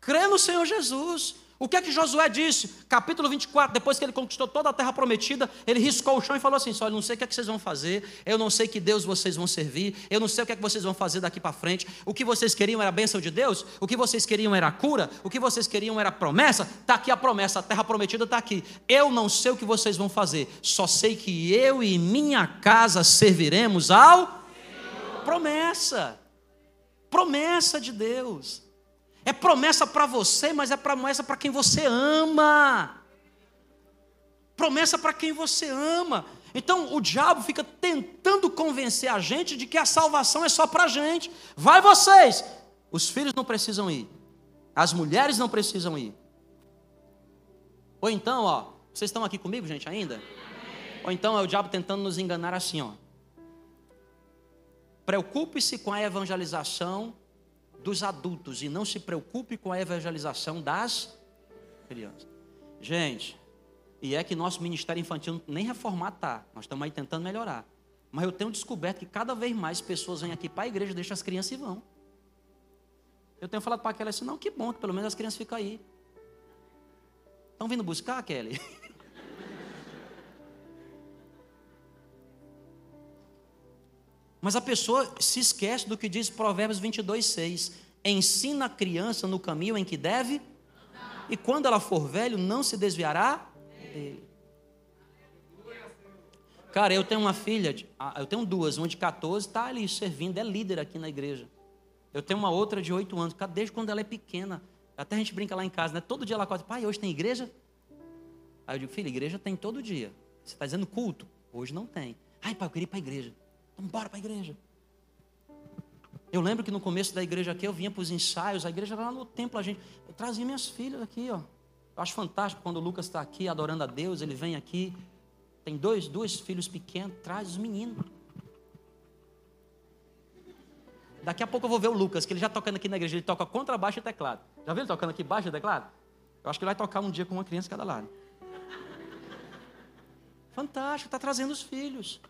Crê no Senhor Jesus. O que é que Josué disse? Capítulo 24, depois que ele conquistou toda a terra prometida, ele riscou o chão e falou assim: Olha, eu não sei o que é que vocês vão fazer, eu não sei que Deus vocês vão servir, eu não sei o que é que vocês vão fazer daqui para frente. O que vocês queriam era a bênção de Deus, o que vocês queriam era a cura, o que vocês queriam era a promessa. Está aqui a promessa, a terra prometida está aqui. Eu não sei o que vocês vão fazer, só sei que eu e minha casa serviremos ao. Promessa, promessa de Deus. É promessa para você, mas é promessa para quem você ama. Promessa para quem você ama. Então o diabo fica tentando convencer a gente de que a salvação é só para a gente. Vai vocês! Os filhos não precisam ir. As mulheres não precisam ir. Ou então, ó, vocês estão aqui comigo, gente, ainda? Ou então é o diabo tentando nos enganar assim, ó. Preocupe-se com a evangelização dos adultos e não se preocupe com a evangelização das crianças. Gente, e é que nosso ministério infantil nem reformado está. Nós estamos aí tentando melhorar. Mas eu tenho descoberto que cada vez mais pessoas vêm aqui para a igreja, deixam as crianças e vão. Eu tenho falado para aquela assim, não, que bom que pelo menos as crianças ficam aí. Estão vindo buscar, Kelly? Mas a pessoa se esquece do que diz Provérbios 22, 6. Ensina a criança no caminho em que deve, e quando ela for velho, não se desviará dele. Cara, eu tenho uma filha, eu tenho duas, uma de 14, está ali servindo, é líder aqui na igreja. Eu tenho uma outra de 8 anos, desde quando ela é pequena. Até a gente brinca lá em casa, né? Todo dia ela acorda, pai, hoje tem igreja? Aí eu digo, filha, igreja tem todo dia. Você está dizendo culto? Hoje não tem. Ai, pai, eu queria ir para a igreja. Então, bora para a igreja. Eu lembro que no começo da igreja aqui, eu vinha para os ensaios, a igreja era lá no templo, a gente. Eu trazia minhas filhas aqui, ó. Eu acho fantástico quando o Lucas está aqui adorando a Deus, ele vem aqui, tem dois, dois filhos pequenos, traz os meninos. Daqui a pouco eu vou ver o Lucas, que ele já tocando aqui na igreja, ele toca contrabaixo e teclado. Já viu ele tocando aqui baixo e teclado? Eu acho que ele vai tocar um dia com uma criança cada lado. Fantástico, está trazendo os filhos.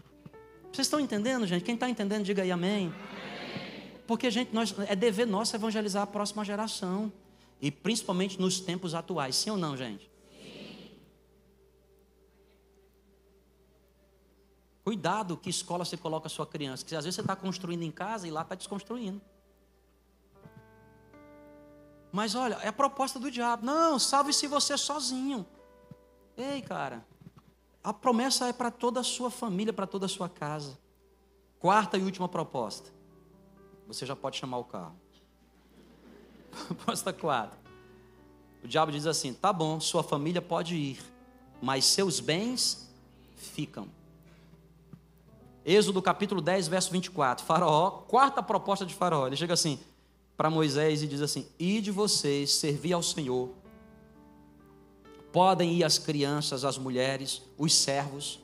Vocês estão entendendo, gente? Quem está entendendo, diga aí amém. Porque, gente, nós, é dever nosso evangelizar a próxima geração. E principalmente nos tempos atuais. Sim ou não, gente? Sim. Cuidado que escola você coloca a sua criança. Que às vezes você está construindo em casa e lá está desconstruindo. Mas olha, é a proposta do diabo. Não, salve-se você sozinho. Ei, cara. A promessa é para toda a sua família, para toda a sua casa. Quarta e última proposta. Você já pode chamar o carro. Proposta 4. O diabo diz assim: tá bom, sua família pode ir, mas seus bens ficam. Êxodo capítulo 10, verso 24. Faraó, quarta proposta de Faraó. Ele chega assim para Moisés e diz assim: Ide vocês servir ao Senhor Podem ir as crianças, as mulheres, os servos,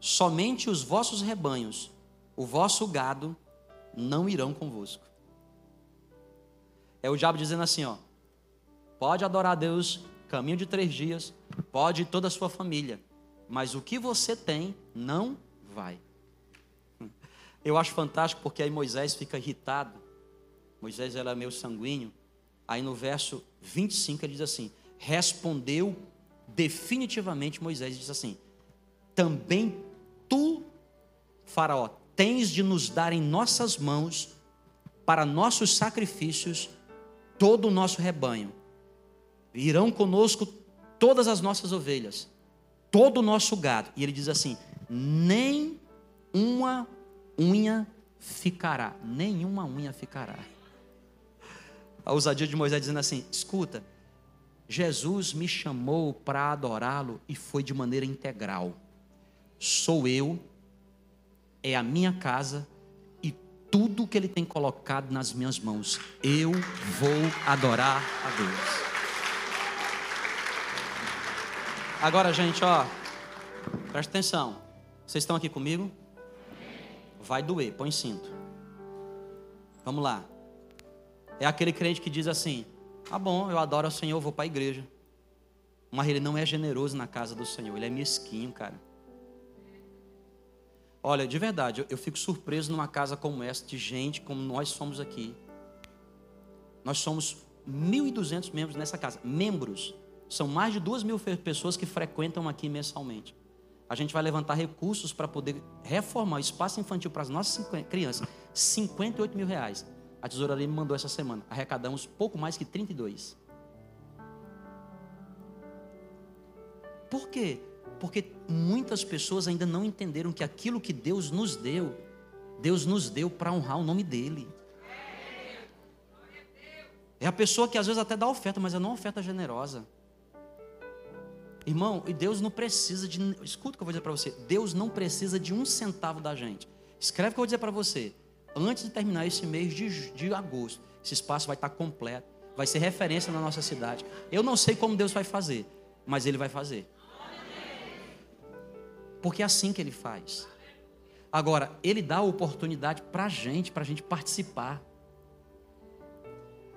somente os vossos rebanhos, o vosso gado, não irão convosco. É o diabo dizendo assim: ó, pode adorar a Deus, caminho de três dias, pode toda a sua família, mas o que você tem não vai. Eu acho fantástico porque aí Moisés fica irritado. Moisés era meio sanguíneo. Aí no verso 25 ele diz assim: respondeu definitivamente Moisés e disse assim: Também tu, Faraó, tens de nos dar em nossas mãos para nossos sacrifícios todo o nosso rebanho. Irão conosco todas as nossas ovelhas, todo o nosso gado. E ele diz assim: nem uma unha ficará, nenhuma unha ficará. A ousadia de Moisés dizendo assim: escuta, Jesus me chamou para adorá-lo e foi de maneira integral. Sou eu, é a minha casa e tudo que ele tem colocado nas minhas mãos. Eu vou adorar a Deus. Agora, gente, ó, presta atenção. Vocês estão aqui comigo? Vai doer, põe cinto. Vamos lá. É aquele crente que diz assim: Tá bom, eu adoro o Senhor, vou para a igreja. Mas ele não é generoso na casa do Senhor, ele é mesquinho, cara. Olha, de verdade, eu, fico surpreso numa casa como essa, de gente como nós somos aqui. Nós somos 1.200 membros nessa casa. Membros. São mais de duas mil pessoas que frequentam aqui mensalmente. A gente vai levantar recursos para poder reformar o espaço infantil para as nossas crianças. 58 mil reais. A tesouraria me mandou essa semana. Arrecadamos pouco mais que 32. Por quê? Porque muitas pessoas ainda não entenderam que aquilo que Deus nos deu, Deus nos deu para honrar o nome dEle. É a pessoa que às vezes até dá oferta, mas é não oferta generosa. Irmão, e Deus não precisa de. Escuta o que eu vou dizer para você. Deus não precisa de um centavo da gente. Escreve o que eu vou dizer para você antes de terminar esse mês de, de agosto, esse espaço vai estar completo, vai ser referência na nossa cidade. Eu não sei como Deus vai fazer, mas Ele vai fazer. Porque é assim que Ele faz. Agora, Ele dá a oportunidade para a gente, para a gente participar.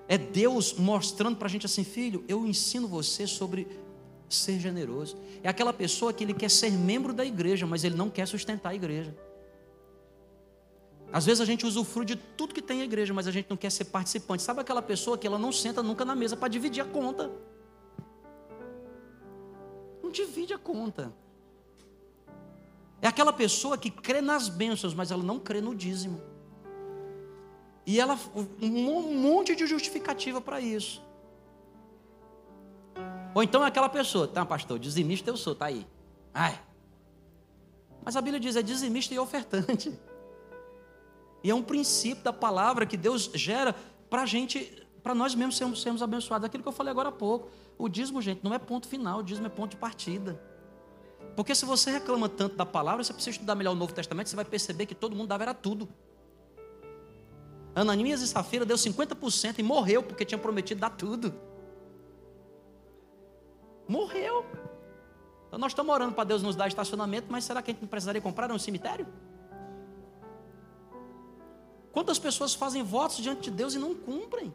É Deus mostrando para a gente assim, filho, eu ensino você sobre ser generoso. É aquela pessoa que ele quer ser membro da igreja, mas ele não quer sustentar a igreja. Às vezes a gente usufrui de tudo que tem a igreja, mas a gente não quer ser participante. Sabe aquela pessoa que ela não senta nunca na mesa para dividir a conta? divide a conta. É aquela pessoa que crê nas bênçãos, mas ela não crê no dízimo. E ela, um monte de justificativa para isso. Ou então é aquela pessoa, tá, pastor, dizimista eu sou, tá aí. Ai. Mas a Bíblia diz, é dizimista e ofertante. E é um princípio da palavra que Deus gera para a gente, para nós mesmos sermos, sermos abençoados. Aquilo que eu falei agora há pouco. O dízimo, gente, não é ponto final, o dízimo é ponto de partida. Porque se você reclama tanto da palavra, você precisa estudar melhor o Novo Testamento, você vai perceber que todo mundo dava era tudo. Ananias e Safira deu 50% e morreu porque tinha prometido dar tudo. Morreu. Então nós estamos orando para Deus nos dar estacionamento, mas será que a gente não precisaria comprar um cemitério? Quantas pessoas fazem votos diante de Deus e não cumprem?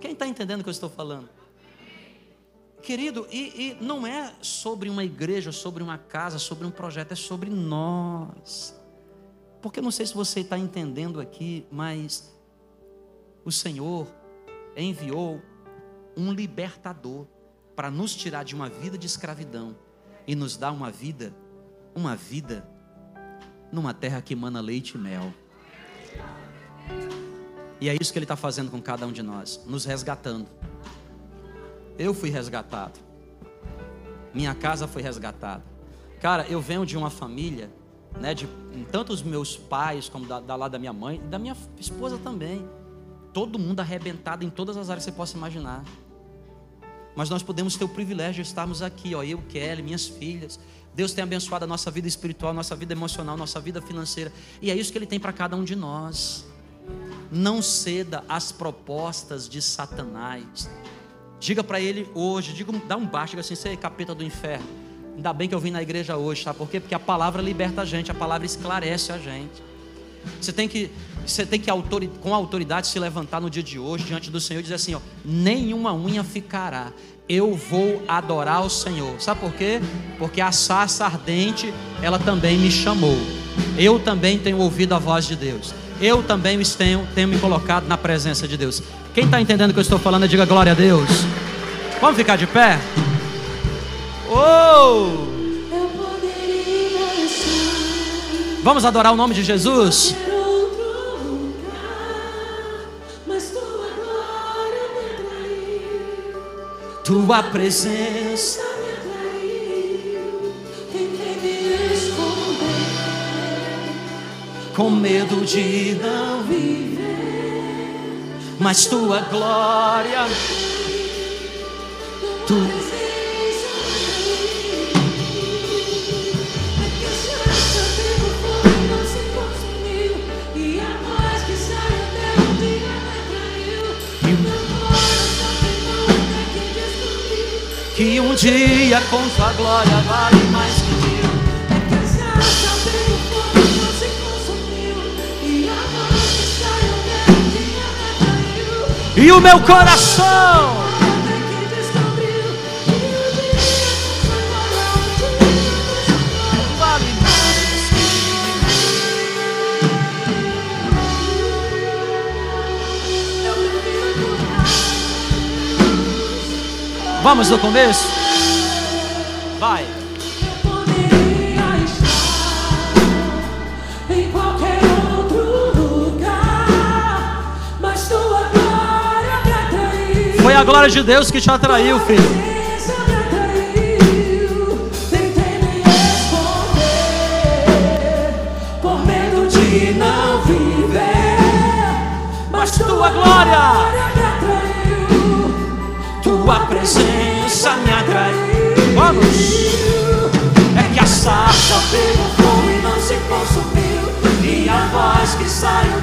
Quem está entendendo o que eu estou falando? Querido, e, e não é sobre uma igreja, sobre uma casa, sobre um projeto, é sobre nós. Porque eu não sei se você está entendendo aqui, mas o Senhor enviou um libertador para nos tirar de uma vida de escravidão e nos dar uma vida, uma vida numa terra que emana leite e mel. E é isso que Ele está fazendo com cada um de nós, nos resgatando. Eu fui resgatado. Minha casa foi resgatada. Cara, eu venho de uma família, né, de tanto os meus pais como da, da lado da minha mãe, e da minha esposa também. Todo mundo arrebentado em todas as áreas que você possa imaginar. Mas nós podemos ter o privilégio de estarmos aqui, ó, eu, Kelly, minhas filhas. Deus tem abençoado a nossa vida espiritual, nossa vida emocional, nossa vida financeira. E é isso que Ele tem para cada um de nós. Não ceda às propostas de Satanás. Diga para ele hoje, diga, dá um baixo, diga assim, você é capeta do inferno. Ainda bem que eu vim na igreja hoje, sabe por quê? Porque a palavra liberta a gente, a palavra esclarece a gente. Você tem que, você tem que com autoridade se levantar no dia de hoje diante do Senhor e dizer assim: ó, nenhuma unha ficará. Eu vou adorar o Senhor. Sabe por quê? Porque a sarça ardente, ela também me chamou. Eu também tenho ouvido a voz de Deus. Eu também tenho, tenho me colocado na presença de Deus. Quem está entendendo o que eu estou falando, diga glória a Deus. Vamos ficar de pé? Oh! Vamos adorar o nome de Jesus? Tua presença com medo de não viver mas tua glória, tu que um dia com tua glória vale mais e o meu coração. Vamos no começo? A glória de Deus que te atraiu, filho. mas tua glória, tua presença me atraiu. Vamos, é que a sarça pegou fogo e não se consumiu, e a voz que saiu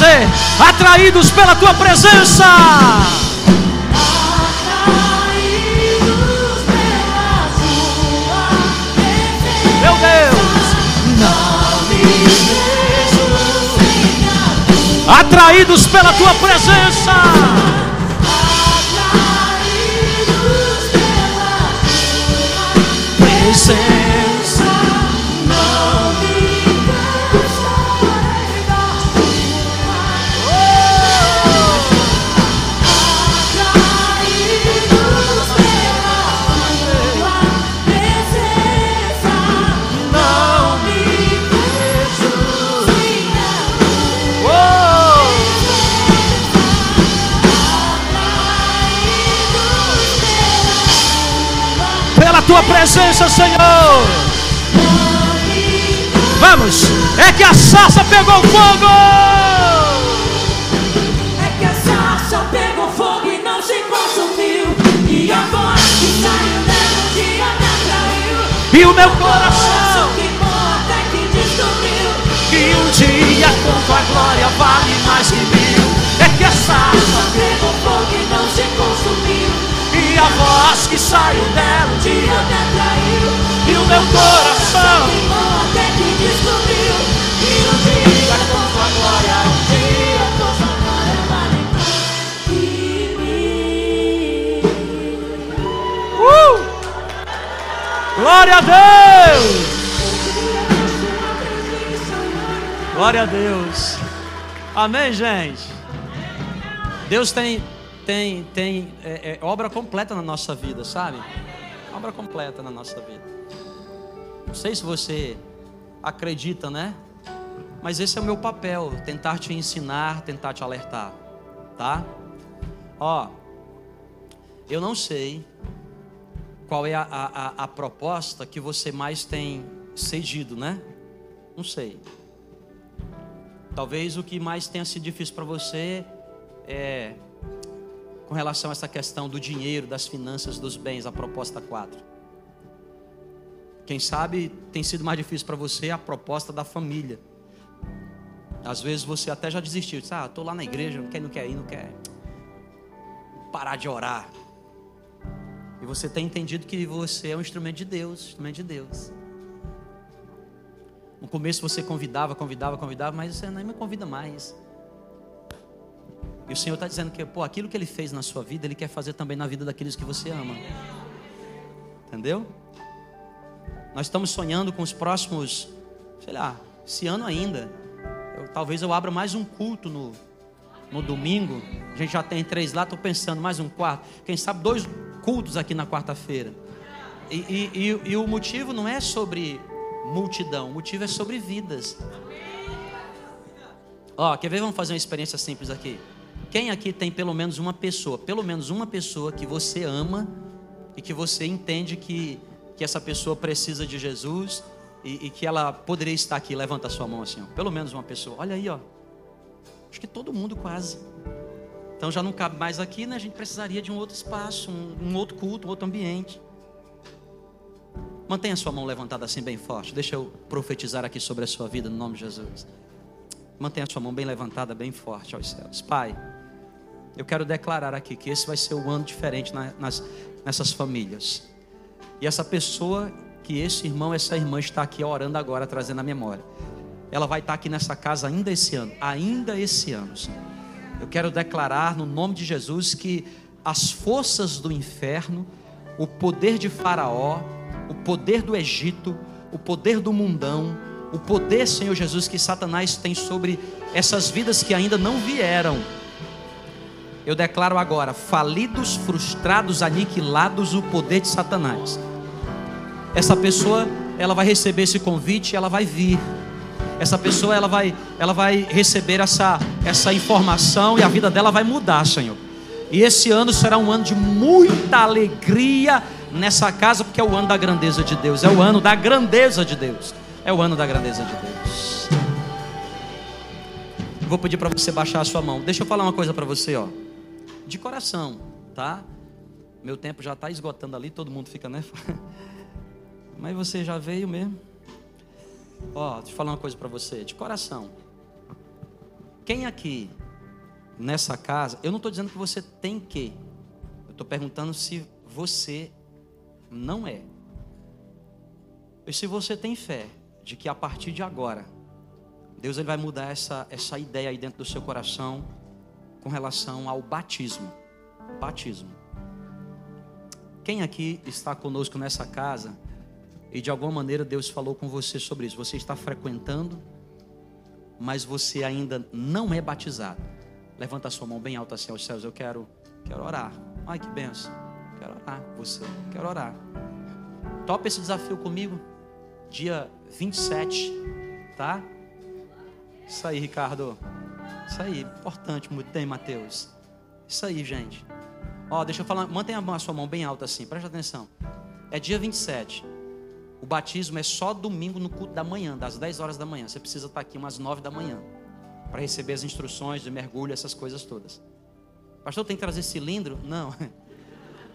dizer: atraídos pela tua presença. Meu Deus, atraídos pela tua. Presença. Presença, Senhor. Vamos, é que a sarça pegou fogo. É que a sarça pegou fogo e não se consumiu. E a voz que saiu dela um dia me atraiu. E o meu Coração coração, queimou até que descobriu. que um dia com tua glória vale mais que mil. É que a sarça Pegou fogo e não se consumiu. e a voz que saiu dela. Um dia me atraiu. E o meu coração, Queimou até que descobriu. E um dia com sua glória, um dia com sua glória que mil. uh! glória a Deus. Glória a Deus. Amém, gente. Deus tem tem tem é, é, obra completa na nossa vida, sabe? Obra completa na nossa vida. Não sei se você acredita, né? Mas esse é o meu papel, tentar te ensinar, tentar te alertar, tá? Ó, eu não sei qual é a, a, a- proposta que você mais tem cedido, né? Não sei. Talvez o que mais tenha sido difícil para você é com relação a essa questão do dinheiro, das finanças, dos bens, a proposta 4. Quem sabe tem sido mais difícil para você a proposta da família. Às vezes você até já desistiu, diz, ah, estou lá na igreja, quer, não quer ir, não quer parar de orar. E você tem entendido que você é um instrumento de Deus, instrumento de Deus. No começo você convidava, convidava, convidava, mas você nem me convida mais. E o Senhor está dizendo que, pô, aquilo que Ele fez na sua vida, Ele quer fazer também na vida daqueles que você ama. Entendeu? Nós estamos sonhando com os próximos, sei lá, esse ano ainda. Eu- talvez eu abra mais um culto no, no domingo. A gente já tem três lá, estou pensando mais um quarto. Quem sabe dois cultos aqui na quarta-feira. E, e- e- e o motivo não é sobre multidão, o motivo é sobre vidas. Ó, quer ver? Vamos fazer uma experiência simples aqui. Quem aqui tem pelo menos uma pessoa, pelo menos uma pessoa que você ama e que você entende que, que essa pessoa precisa de Jesus e, e que ela poderia estar aqui? Levanta a sua mão assim, ó. pelo menos uma pessoa. Olha aí, ó. Acho que todo mundo quase. Então já não cabe mais aqui, né? A gente precisaria de um outro espaço, um, um outro culto, um outro ambiente. Mantenha a sua mão levantada assim bem forte. Deixa eu profetizar aqui sobre a sua vida no nome de Jesus. Mantenha a sua mão bem levantada, bem forte aos céus. Pai, eu quero declarar aqui que esse vai ser o ano diferente na- nas, nessas famílias. E essa pessoa, que esse irmão, essa irmã está aqui orando agora, trazendo a memória. Ela vai estar aqui nessa casa ainda esse ano. Ainda esse ano, Senhor. Eu quero declarar no nome de Jesus que as forças do inferno, o poder de Faraó, o poder do Egito, o poder do mundão, o poder, Senhor Jesus, que Satanás tem sobre essas vidas que ainda não vieram. Eu declaro agora: falidos, frustrados, aniquilados o poder de Satanás. Essa pessoa, ela vai receber esse convite, ela vai vir. Essa pessoa, ela vai, ela vai receber essa, essa informação e a vida dela vai mudar, Senhor. E esse ano será um ano de muita alegria nessa casa, porque é o ano da grandeza de Deus. É o ano da grandeza de Deus. É o ano da grandeza de Deus. Vou pedir para você baixar a sua mão. Deixa eu falar uma coisa para você, ó. De coração, tá? Meu tempo já está esgotando ali, todo mundo fica, né? Mas você já veio mesmo. Ó, deixa eu falar uma coisa para você, de coração. Quem aqui nessa casa, eu não estou dizendo que você tem que, eu estou perguntando se você não é. E se você tem fé de que a partir de agora, Deus ele vai mudar essa, essa ideia aí dentro do seu coração com relação ao batismo. Batismo. Quem aqui está conosco nessa casa e de alguma maneira Deus falou com você sobre isso? Você está frequentando, mas você ainda não é batizado. Levanta a sua mão bem alta assim aos céus. Eu quero, quero orar. Ai que benção. Quero orar você. Quero orar. Topa esse desafio comigo. Dia 27, tá? Isso aí, Ricardo. Isso aí, importante, muito bem, Mateus. Isso aí, gente. Ó, deixa eu falar, mantenha a sua mão bem alta assim, preste atenção. É dia 27. O batismo é só domingo no culto da manhã, das 10 horas da manhã. Você precisa estar aqui umas 9 da manhã para receber as instruções de mergulho, essas coisas todas. Pastor, tem que trazer cilindro? Não.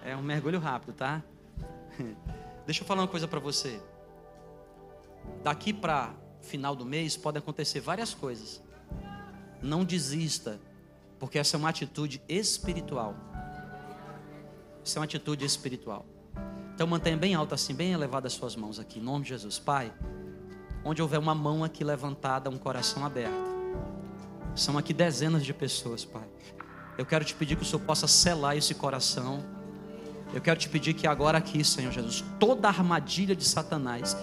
É um mergulho rápido, tá? Deixa eu falar uma coisa para você. Daqui para final do mês pode acontecer várias coisas. Não desista, porque essa é uma atitude espiritual. Isso é uma atitude espiritual. Então mantenha bem alta assim, bem elevada as suas mãos aqui, em nome de Jesus. Pai, onde houver uma mão aqui levantada, um coração aberto. São aqui dezenas de pessoas, Pai. Eu quero te pedir que o Senhor possa selar esse coração. Eu quero te pedir que agora aqui, Senhor Jesus, toda armadilha de Satanás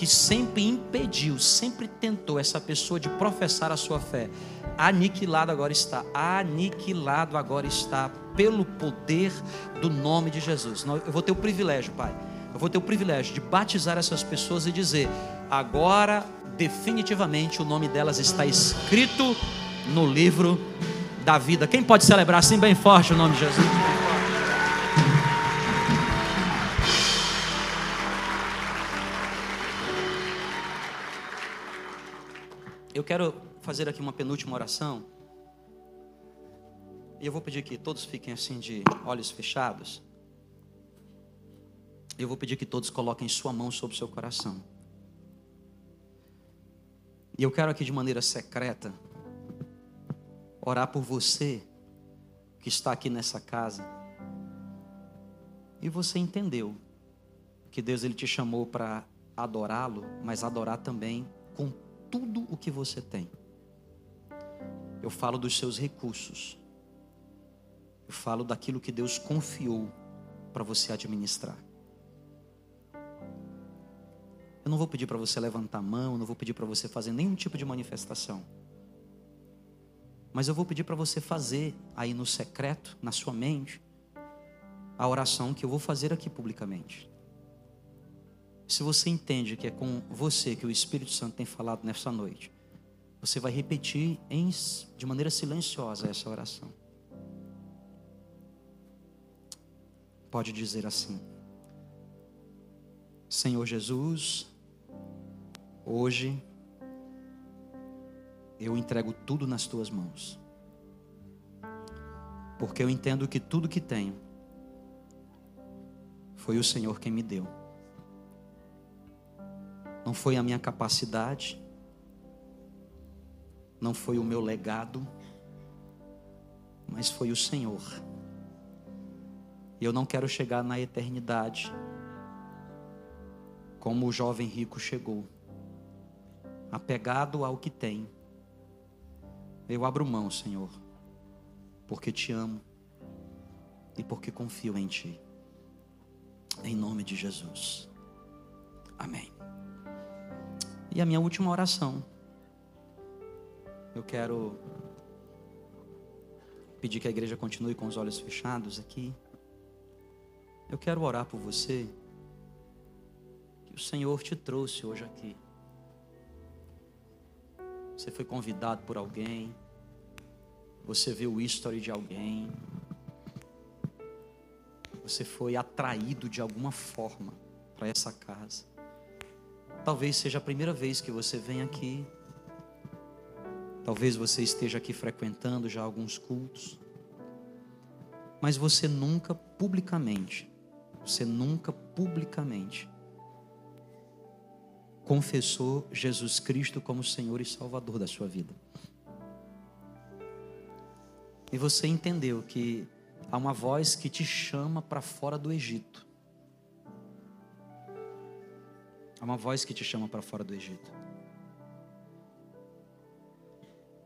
que sempre impediu, sempre tentou essa pessoa de professar a sua fé, aniquilado agora está, aniquilado agora está pelo poder do nome de Jesus. Eu vou ter o privilégio, Pai. Eu vou ter o privilégio de batizar essas pessoas e dizer: agora definitivamente o nome delas está escrito no livro da vida. Quem pode celebrar assim bem forte o nome de Jesus? Eu quero fazer aqui uma penúltima oração. E eu vou pedir que todos fiquem assim de olhos fechados. Eu vou pedir que todos coloquem sua mão sobre o seu coração. E eu quero aqui de maneira secreta orar por você que está aqui nessa casa. E você entendeu que Deus ele te chamou para adorá-lo, mas adorar também com tudo o que você tem. Eu falo dos seus recursos. Eu falo daquilo que Deus confiou para você administrar. Eu não vou pedir para você levantar a mão, não vou pedir para você fazer nenhum tipo de manifestação. Mas eu vou pedir para você fazer aí no secreto, na sua mente, a oração que eu vou fazer aqui publicamente. Se você entende que é com você que o Espírito Santo tem falado nessa noite, você vai repetir em, de maneira silenciosa essa oração. Pode dizer assim: Senhor Jesus, hoje eu entrego tudo nas tuas mãos. Porque eu entendo que tudo que tenho foi o Senhor quem me deu não foi a minha capacidade, não foi o meu legado, mas foi o Senhor. E eu não quero chegar na eternidade como o jovem rico chegou, apegado ao que tem. Eu abro mão, Senhor, porque te amo e porque confio em Ti. Em nome de Jesus. Amém. E a minha última oração. Eu quero pedir que a igreja continue com os olhos fechados aqui. Eu quero orar por você. Que o Senhor te trouxe hoje aqui. Você foi convidado por alguém. Você viu o history de alguém. Você foi atraído de alguma forma para essa casa. Talvez seja a primeira vez que você vem aqui. Talvez você esteja aqui frequentando já alguns cultos. Mas você nunca publicamente, você nunca publicamente confessou Jesus Cristo como Senhor e Salvador da sua vida. e você entendeu que há uma voz que te chama para fora do Egito. Há uma voz que te chama para fora do Egito.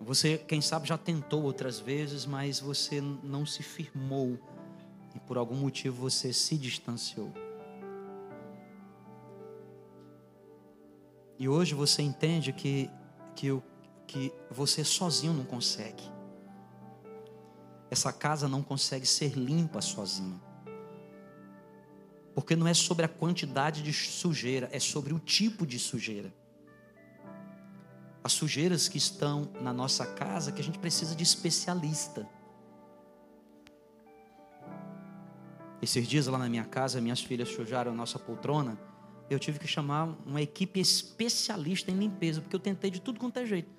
Você, quem sabe, já tentou outras vezes, mas você não se firmou e por algum motivo você se distanciou. E hoje você entende que, que, que você sozinho não consegue. Essa casa não consegue ser limpa sozinha. Porque não é sobre a quantidade de sujeira, é sobre o tipo de sujeira. As sujeiras que estão na nossa casa, que a gente precisa de especialista. Esses dias lá na minha casa, minhas filhas sujaram a nossa poltrona. Eu tive que chamar uma equipe especialista em limpeza, porque eu tentei de tudo quanto é jeito.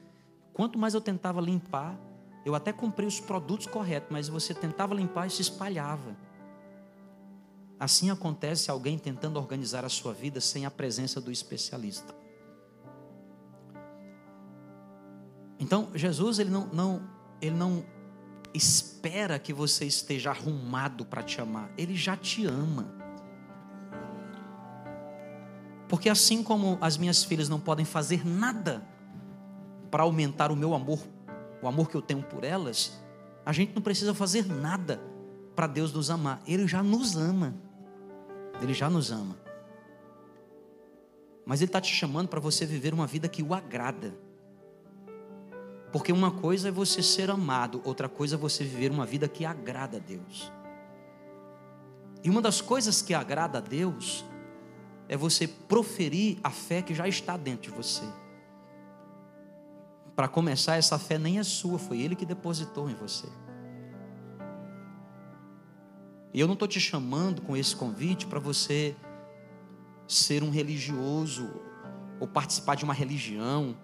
Quanto mais eu tentava limpar, eu até comprei os produtos corretos, mas você tentava limpar e se espalhava. Assim acontece alguém tentando organizar a sua vida sem a presença do especialista. Então, Jesus, ele não, não, ele não espera que você esteja arrumado para te amar. Ele já te ama. Porque assim como as minhas filhas não podem fazer nada para aumentar o meu amor, o amor que eu tenho por elas, a gente não precisa fazer nada para Deus nos amar. Ele já nos ama. Ele já nos ama. Mas Ele está te chamando para você viver uma vida que o agrada. Porque uma coisa é você ser amado, outra coisa é você viver uma vida que agrada a Deus. E uma das coisas que agrada a Deus é você proferir a fé que já está dentro de você. Para começar, essa fé nem é sua, foi Ele que depositou em você. E eu não estou te chamando com esse convite para você ser um religioso ou participar de uma religião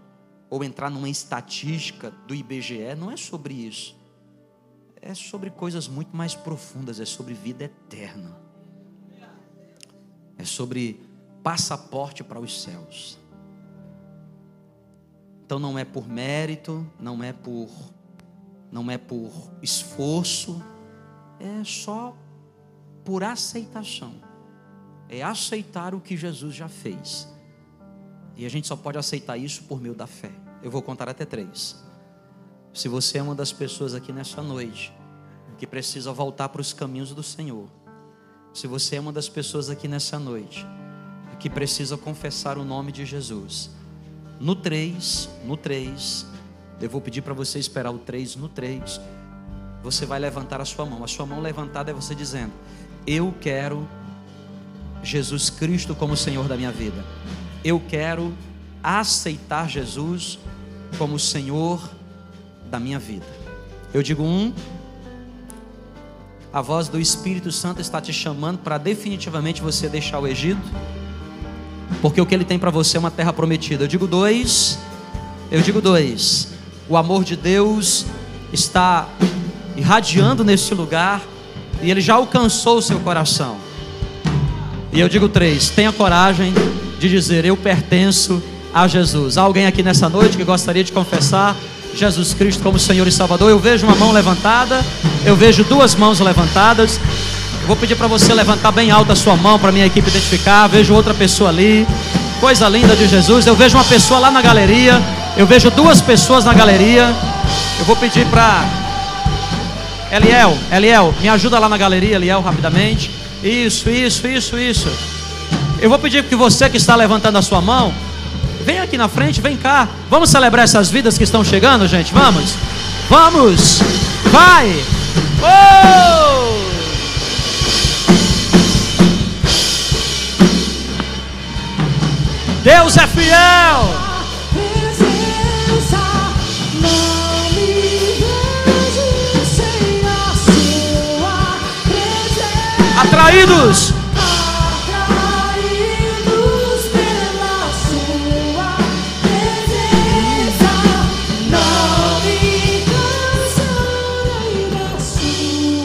ou entrar numa estatística do IBGE, não é sobre isso. É sobre coisas muito mais profundas, é sobre vida eterna. É sobre passaporte para os céus. Então não é por mérito, não é por não é por esforço, é só por aceitação. É aceitar o que Jesus já fez. E a gente só pode aceitar isso por meio da fé. Eu vou contar até três. Se você é uma das pessoas aqui nessa noite que precisa voltar para os caminhos do Senhor, se você é uma das pessoas aqui nessa noite que precisa confessar o nome de Jesus, no três, no três, eu vou pedir para você esperar o três no três. Você vai levantar a sua mão. A sua mão levantada é você dizendo: Eu quero Jesus Cristo como Senhor da minha vida eu quero aceitar Jesus como Senhor da minha vida. Eu digo um, a voz do Espírito Santo está te chamando para definitivamente você deixar o Egito, porque o que ele tem para você é uma terra prometida. Eu digo dois, eu digo dois, o amor de Deus está irradiando neste lugar e ele já alcançou o seu coração. E eu digo três, tenha coragem de dizer: Eu pertenço a Jesus. Há alguém aqui nessa noite que gostaria de confessar Jesus Cristo como Senhor e Salvador? Eu vejo uma mão levantada, eu vejo duas mãos levantadas. Eu vou pedir para você levantar bem alta a sua mão para minha equipe identificar. Vejo outra pessoa ali. Coisa linda de Jesus. Eu vejo uma pessoa lá na galeria. Eu vejo duas pessoas na galeria. Eu vou pedir para Eliel, Eliel, me ajuda lá na galeria, Eliel, rapidamente. Isso, isso, isso, isso. Eu vou pedir que você que está levantando a sua mão, vem aqui na frente, vem cá. Vamos celebrar essas vidas que estão chegando, gente? Vamos! Vamos! Vai! Oh! Deus é fiel! Sua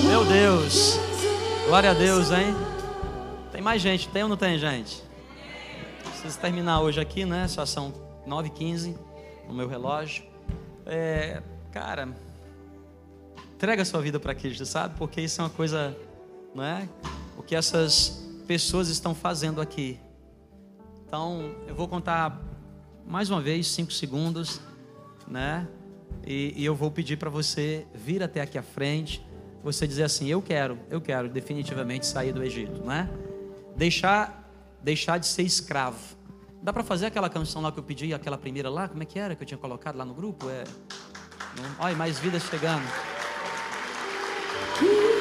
Meu Deus! Glória a Deus, hein? Tem mais gente, tem ou não tem, gente? Preciso terminar hoje aqui, né? Só são 9h15 no meu relógio. É, cara, Entrega a sua vida para Cristo, sabe? Porque isso é uma coisa, não é? O que essas pessoas estão fazendo aqui. Então, eu vou contar mais uma vez, cinco segundos, né? E, e eu vou pedir para você vir até aqui à frente, você dizer assim: Eu quero, eu quero definitivamente sair do Egito, né? Deixar, deixar de ser escravo. Dá para fazer aquela canção lá que eu pedi, aquela primeira lá? Como é que era que eu tinha colocado lá no grupo? É. Olha, mais vidas chegando. Que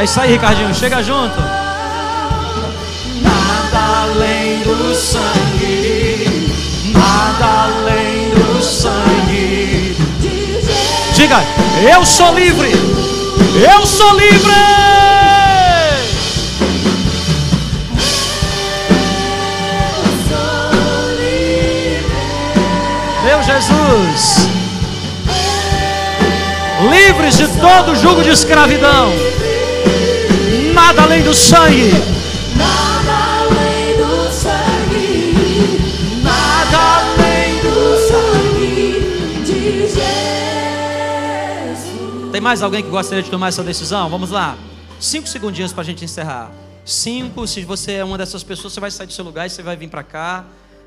É isso aí, Ricardinho, chega junto. Nada além do sangue, nada além do sangue. Diga, eu sou livre. Eu sou livre. Jesus. Livres de todo jugo de escravidão. Nada além do sangue. nada além do sangue, nada além do sangue de Jesus. Tem mais alguém que gostaria de tomar essa decisão? Vamos lá. Cinco segundinhos para a gente encerrar. Cinco. Se você é uma dessas pessoas, você vai sair do seu lugar e você vai vir para cá.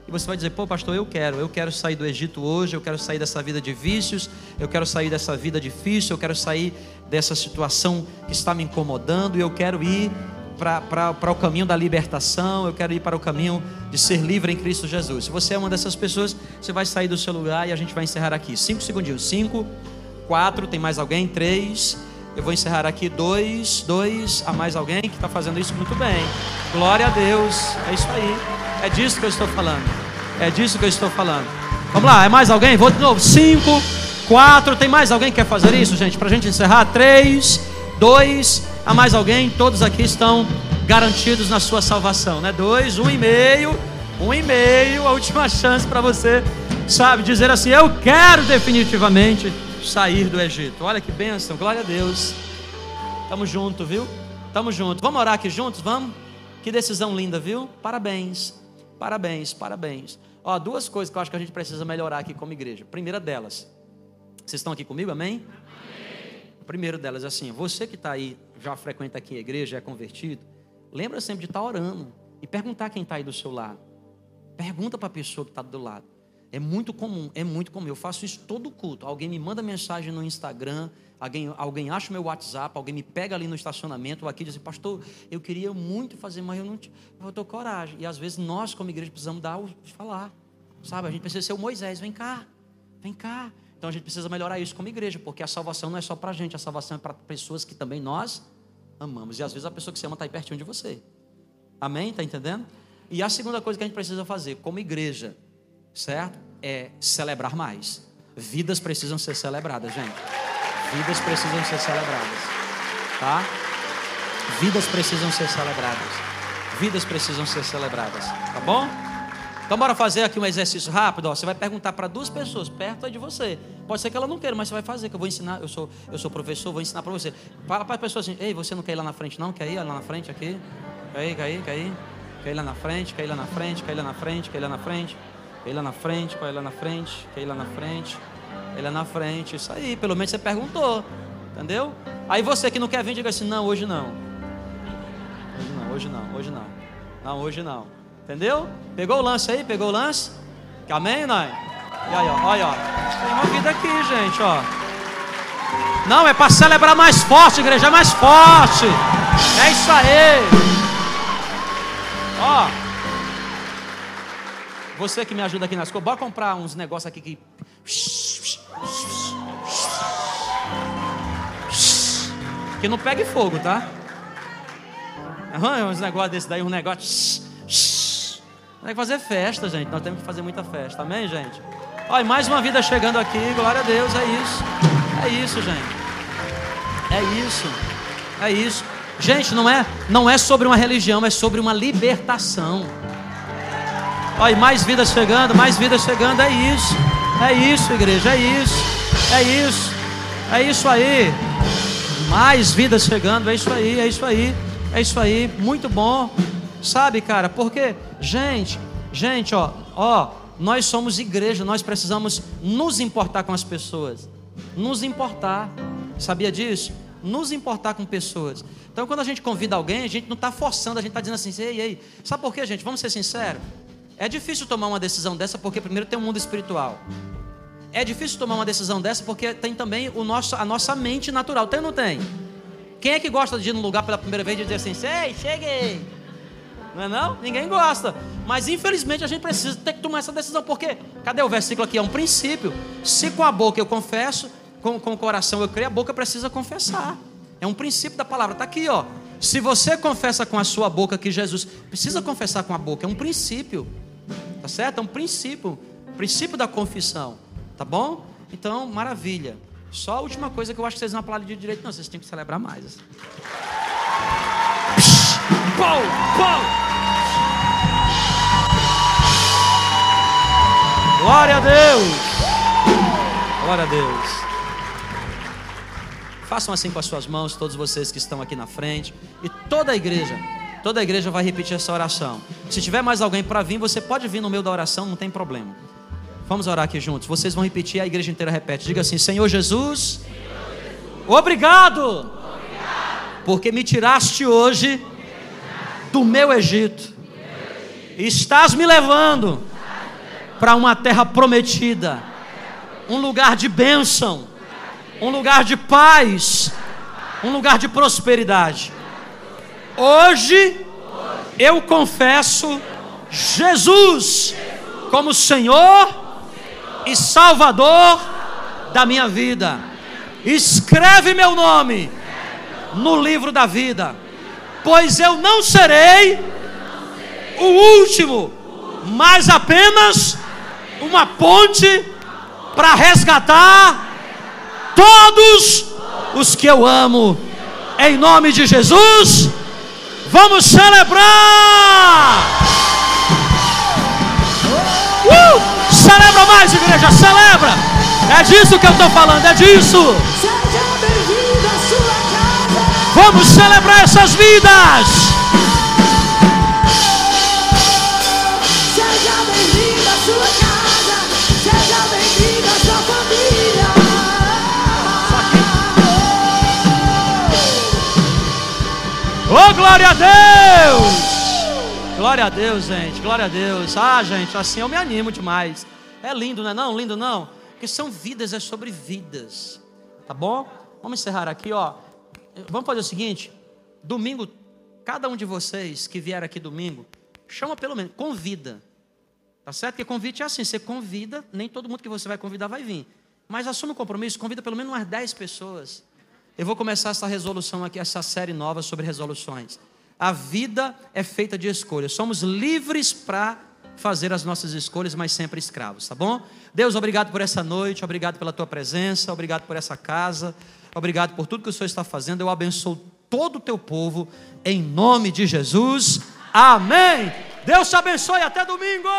E você vai dizer, pô, pastor, eu quero, eu quero sair do Egito hoje, eu quero sair dessa vida de vícios, eu quero sair dessa vida difícil, eu quero sair dessa situação que está me incomodando, e eu quero ir para o caminho da libertação, eu quero ir para o caminho de ser livre em Cristo Jesus. Se você é uma dessas pessoas, você vai sair do seu lugar e a gente vai encerrar aqui. Cinco segundinhos. Cinco, quatro, tem mais alguém? Três. Eu vou encerrar aqui. Dois, dois. Há mais alguém que está fazendo isso muito bem. Glória a Deus. É isso aí. É disso que eu estou falando. É disso que eu estou falando. Vamos lá, é mais alguém? Vou de novo. Cinco, quatro. Tem mais alguém que quer fazer isso, gente? Para a gente encerrar. Três, dois. Há mais alguém? Todos aqui estão garantidos na sua salvação, né? Dois, um e meio. Um e meio. A última chance para você, sabe, dizer assim: Eu quero definitivamente sair do Egito. Olha que bênção. Glória a Deus. Tamo junto, viu? Tamo junto. Vamos orar aqui juntos? Vamos? Que decisão linda, viu? Parabéns. Parabéns, parabéns. Ó, duas coisas que eu acho que a gente precisa melhorar aqui como igreja. Primeira delas, vocês estão aqui comigo, amém? O primeiro delas é assim: você que está aí, já frequenta aqui a igreja, é convertido, lembra sempre de estar orando e perguntar quem está aí do seu lado. Pergunta para a pessoa que está do lado. É muito comum, é muito comum. Eu faço isso todo culto. Alguém me manda mensagem no Instagram, alguém, alguém acha meu WhatsApp, alguém me pega ali no estacionamento, ou aqui e diz assim, pastor, eu queria muito fazer, mas eu não eu coragem. E às vezes nós, como igreja, precisamos dar o falar. Sabe? A gente precisa ser o Moisés, vem cá, vem cá. Então a gente precisa melhorar isso como igreja, porque a salvação não é só para a gente, a salvação é para pessoas que também nós amamos. E às vezes a pessoa que você ama está aí pertinho de você. Amém? Está entendendo? E a segunda coisa que a gente precisa fazer como igreja, certo? É celebrar mais. Vidas precisam ser celebradas, gente. Vidas precisam ser celebradas, tá? Vidas precisam ser celebradas. Vidas precisam ser celebradas, tá bom? Então bora fazer aqui um exercício rápido, ó. Você vai perguntar para duas pessoas perto de você. Pode ser que ela não queira, mas você vai fazer, que eu vou ensinar. Eu sou, eu sou professor, vou ensinar para você. Fala para a pessoa assim: "Ei, você não quer ir lá na frente não? Quer ir lá na frente aqui? Quer ir, quer ir, quer ir? Quer ir lá na frente, quer ir lá na frente, quer ir lá na frente, quer ir lá na frente, quer ir lá na frente, ir lá na frente, ir lá na frente, quer ir lá na frente. Isso aí, pelo menos você perguntou, entendeu? Aí você que não quer vir, diga assim: "Não, hoje não". Hoje não, hoje não, hoje não. Não, hoje não. Entendeu? Pegou o lance aí? Pegou o lance? Amém, não? E aí, ó, olha, ó. Tem uma vida aqui, gente, ó. Não, é para celebrar mais forte, igreja, é mais forte. É isso aí. Ó. Você que me ajuda aqui nas coisas, bora comprar uns negócios aqui que. Que não pegue fogo, tá? Aham, uns negócios desse daí, um negócio. Tem que fazer festa, gente. Nós temos que fazer muita festa. Amém, gente? Olha, mais uma vida chegando aqui. Glória a Deus. É isso. É isso, gente. É isso. É isso. Gente, não é, não é sobre uma religião, é sobre uma libertação. Olha, mais vidas chegando, mais vidas chegando. É isso. É isso, igreja. É isso. É isso. É isso aí. Mais vidas chegando. É isso aí. É isso aí. É isso aí, muito bom. Sabe, cara, porque, gente, gente, ó, ó, nós somos igreja, nós precisamos nos importar com as pessoas. Nos importar. Sabia disso? Nos importar com pessoas. Então, quando a gente convida alguém, a gente não está forçando, a gente está dizendo assim, ei, ei. Sabe por quê, gente? Vamos ser sinceros. É difícil tomar uma decisão dessa porque primeiro tem o um mundo espiritual. É difícil tomar uma decisão dessa porque tem também o nosso, a nossa mente natural. Tem ou não tem? Quem é que gosta de ir num lugar pela primeira vez e dizer assim, ei, cheguei? Não é não? Ninguém gosta. Mas infelizmente a gente precisa ter que tomar essa decisão. Porque, cadê o versículo aqui? É um princípio. Se com a boca eu confesso, com, com o coração eu creio, a boca precisa confessar. É um princípio da palavra. Está aqui, ó. Se você confessa com a sua boca que Jesus precisa confessar com a boca, é um princípio. Tá certo? É um princípio, princípio da confissão. Tá bom? Então, maravilha. Só a última coisa que eu acho que vocês não aplaudem de direito, não, vocês têm que celebrar mais. Pou, pou. Glória a Deus. Glória a Deus. Façam assim com as suas mãos, todos vocês que estão aqui na frente. E toda a igreja, toda a igreja vai repetir essa oração. Se tiver mais alguém para vir, você pode vir no meio da oração, não tem problema. Vamos orar aqui juntos. Vocês vão repetir, a igreja inteira repete. Diga assim: Senhor Jesus, obrigado, obrigado, porque me tiraste hoje do meu Egito. Estás me levando para uma terra prometida, um lugar de bênção, um lugar de paz, um lugar de prosperidade. Hoje eu confesso Jesus como Senhor e Salvador da minha vida. Escreve meu nome no livro da vida, pois eu não serei o último, mas apenas uma ponte para resgatar todos os que eu amo. Em nome de Jesus, vamos celebrar! Uh! Celebra mais, igreja, celebra. É disso que eu estou falando, é disso. Seja bem-vindo à sua casa. Vamos celebrar essas vidas. Oh, glória a Deus! Glória a Deus, gente. Glória a Deus. Ah, gente, assim eu me animo demais. É lindo, não é não? Lindo não? Porque são vidas, é sobre vidas. Tá bom? Vamos encerrar aqui, ó. Vamos fazer o seguinte: domingo, cada um de vocês que vier aqui domingo, chama pelo menos, convida. Tá certo? Porque convite é assim, você convida, nem todo mundo que você vai convidar vai vir. Mas assume o compromisso, convida pelo menos umas 10 pessoas. Eu vou começar essa resolução aqui, essa série nova sobre resoluções. A vida é feita de escolhas. Somos livres para fazer as nossas escolhas, mas sempre escravos, tá bom? Deus, obrigado por essa noite, obrigado pela tua presença, obrigado por essa casa, obrigado por tudo que o Senhor está fazendo. Eu abençoo todo o teu povo, em nome de Jesus. Amém. Deus te abençoe. Até domingo.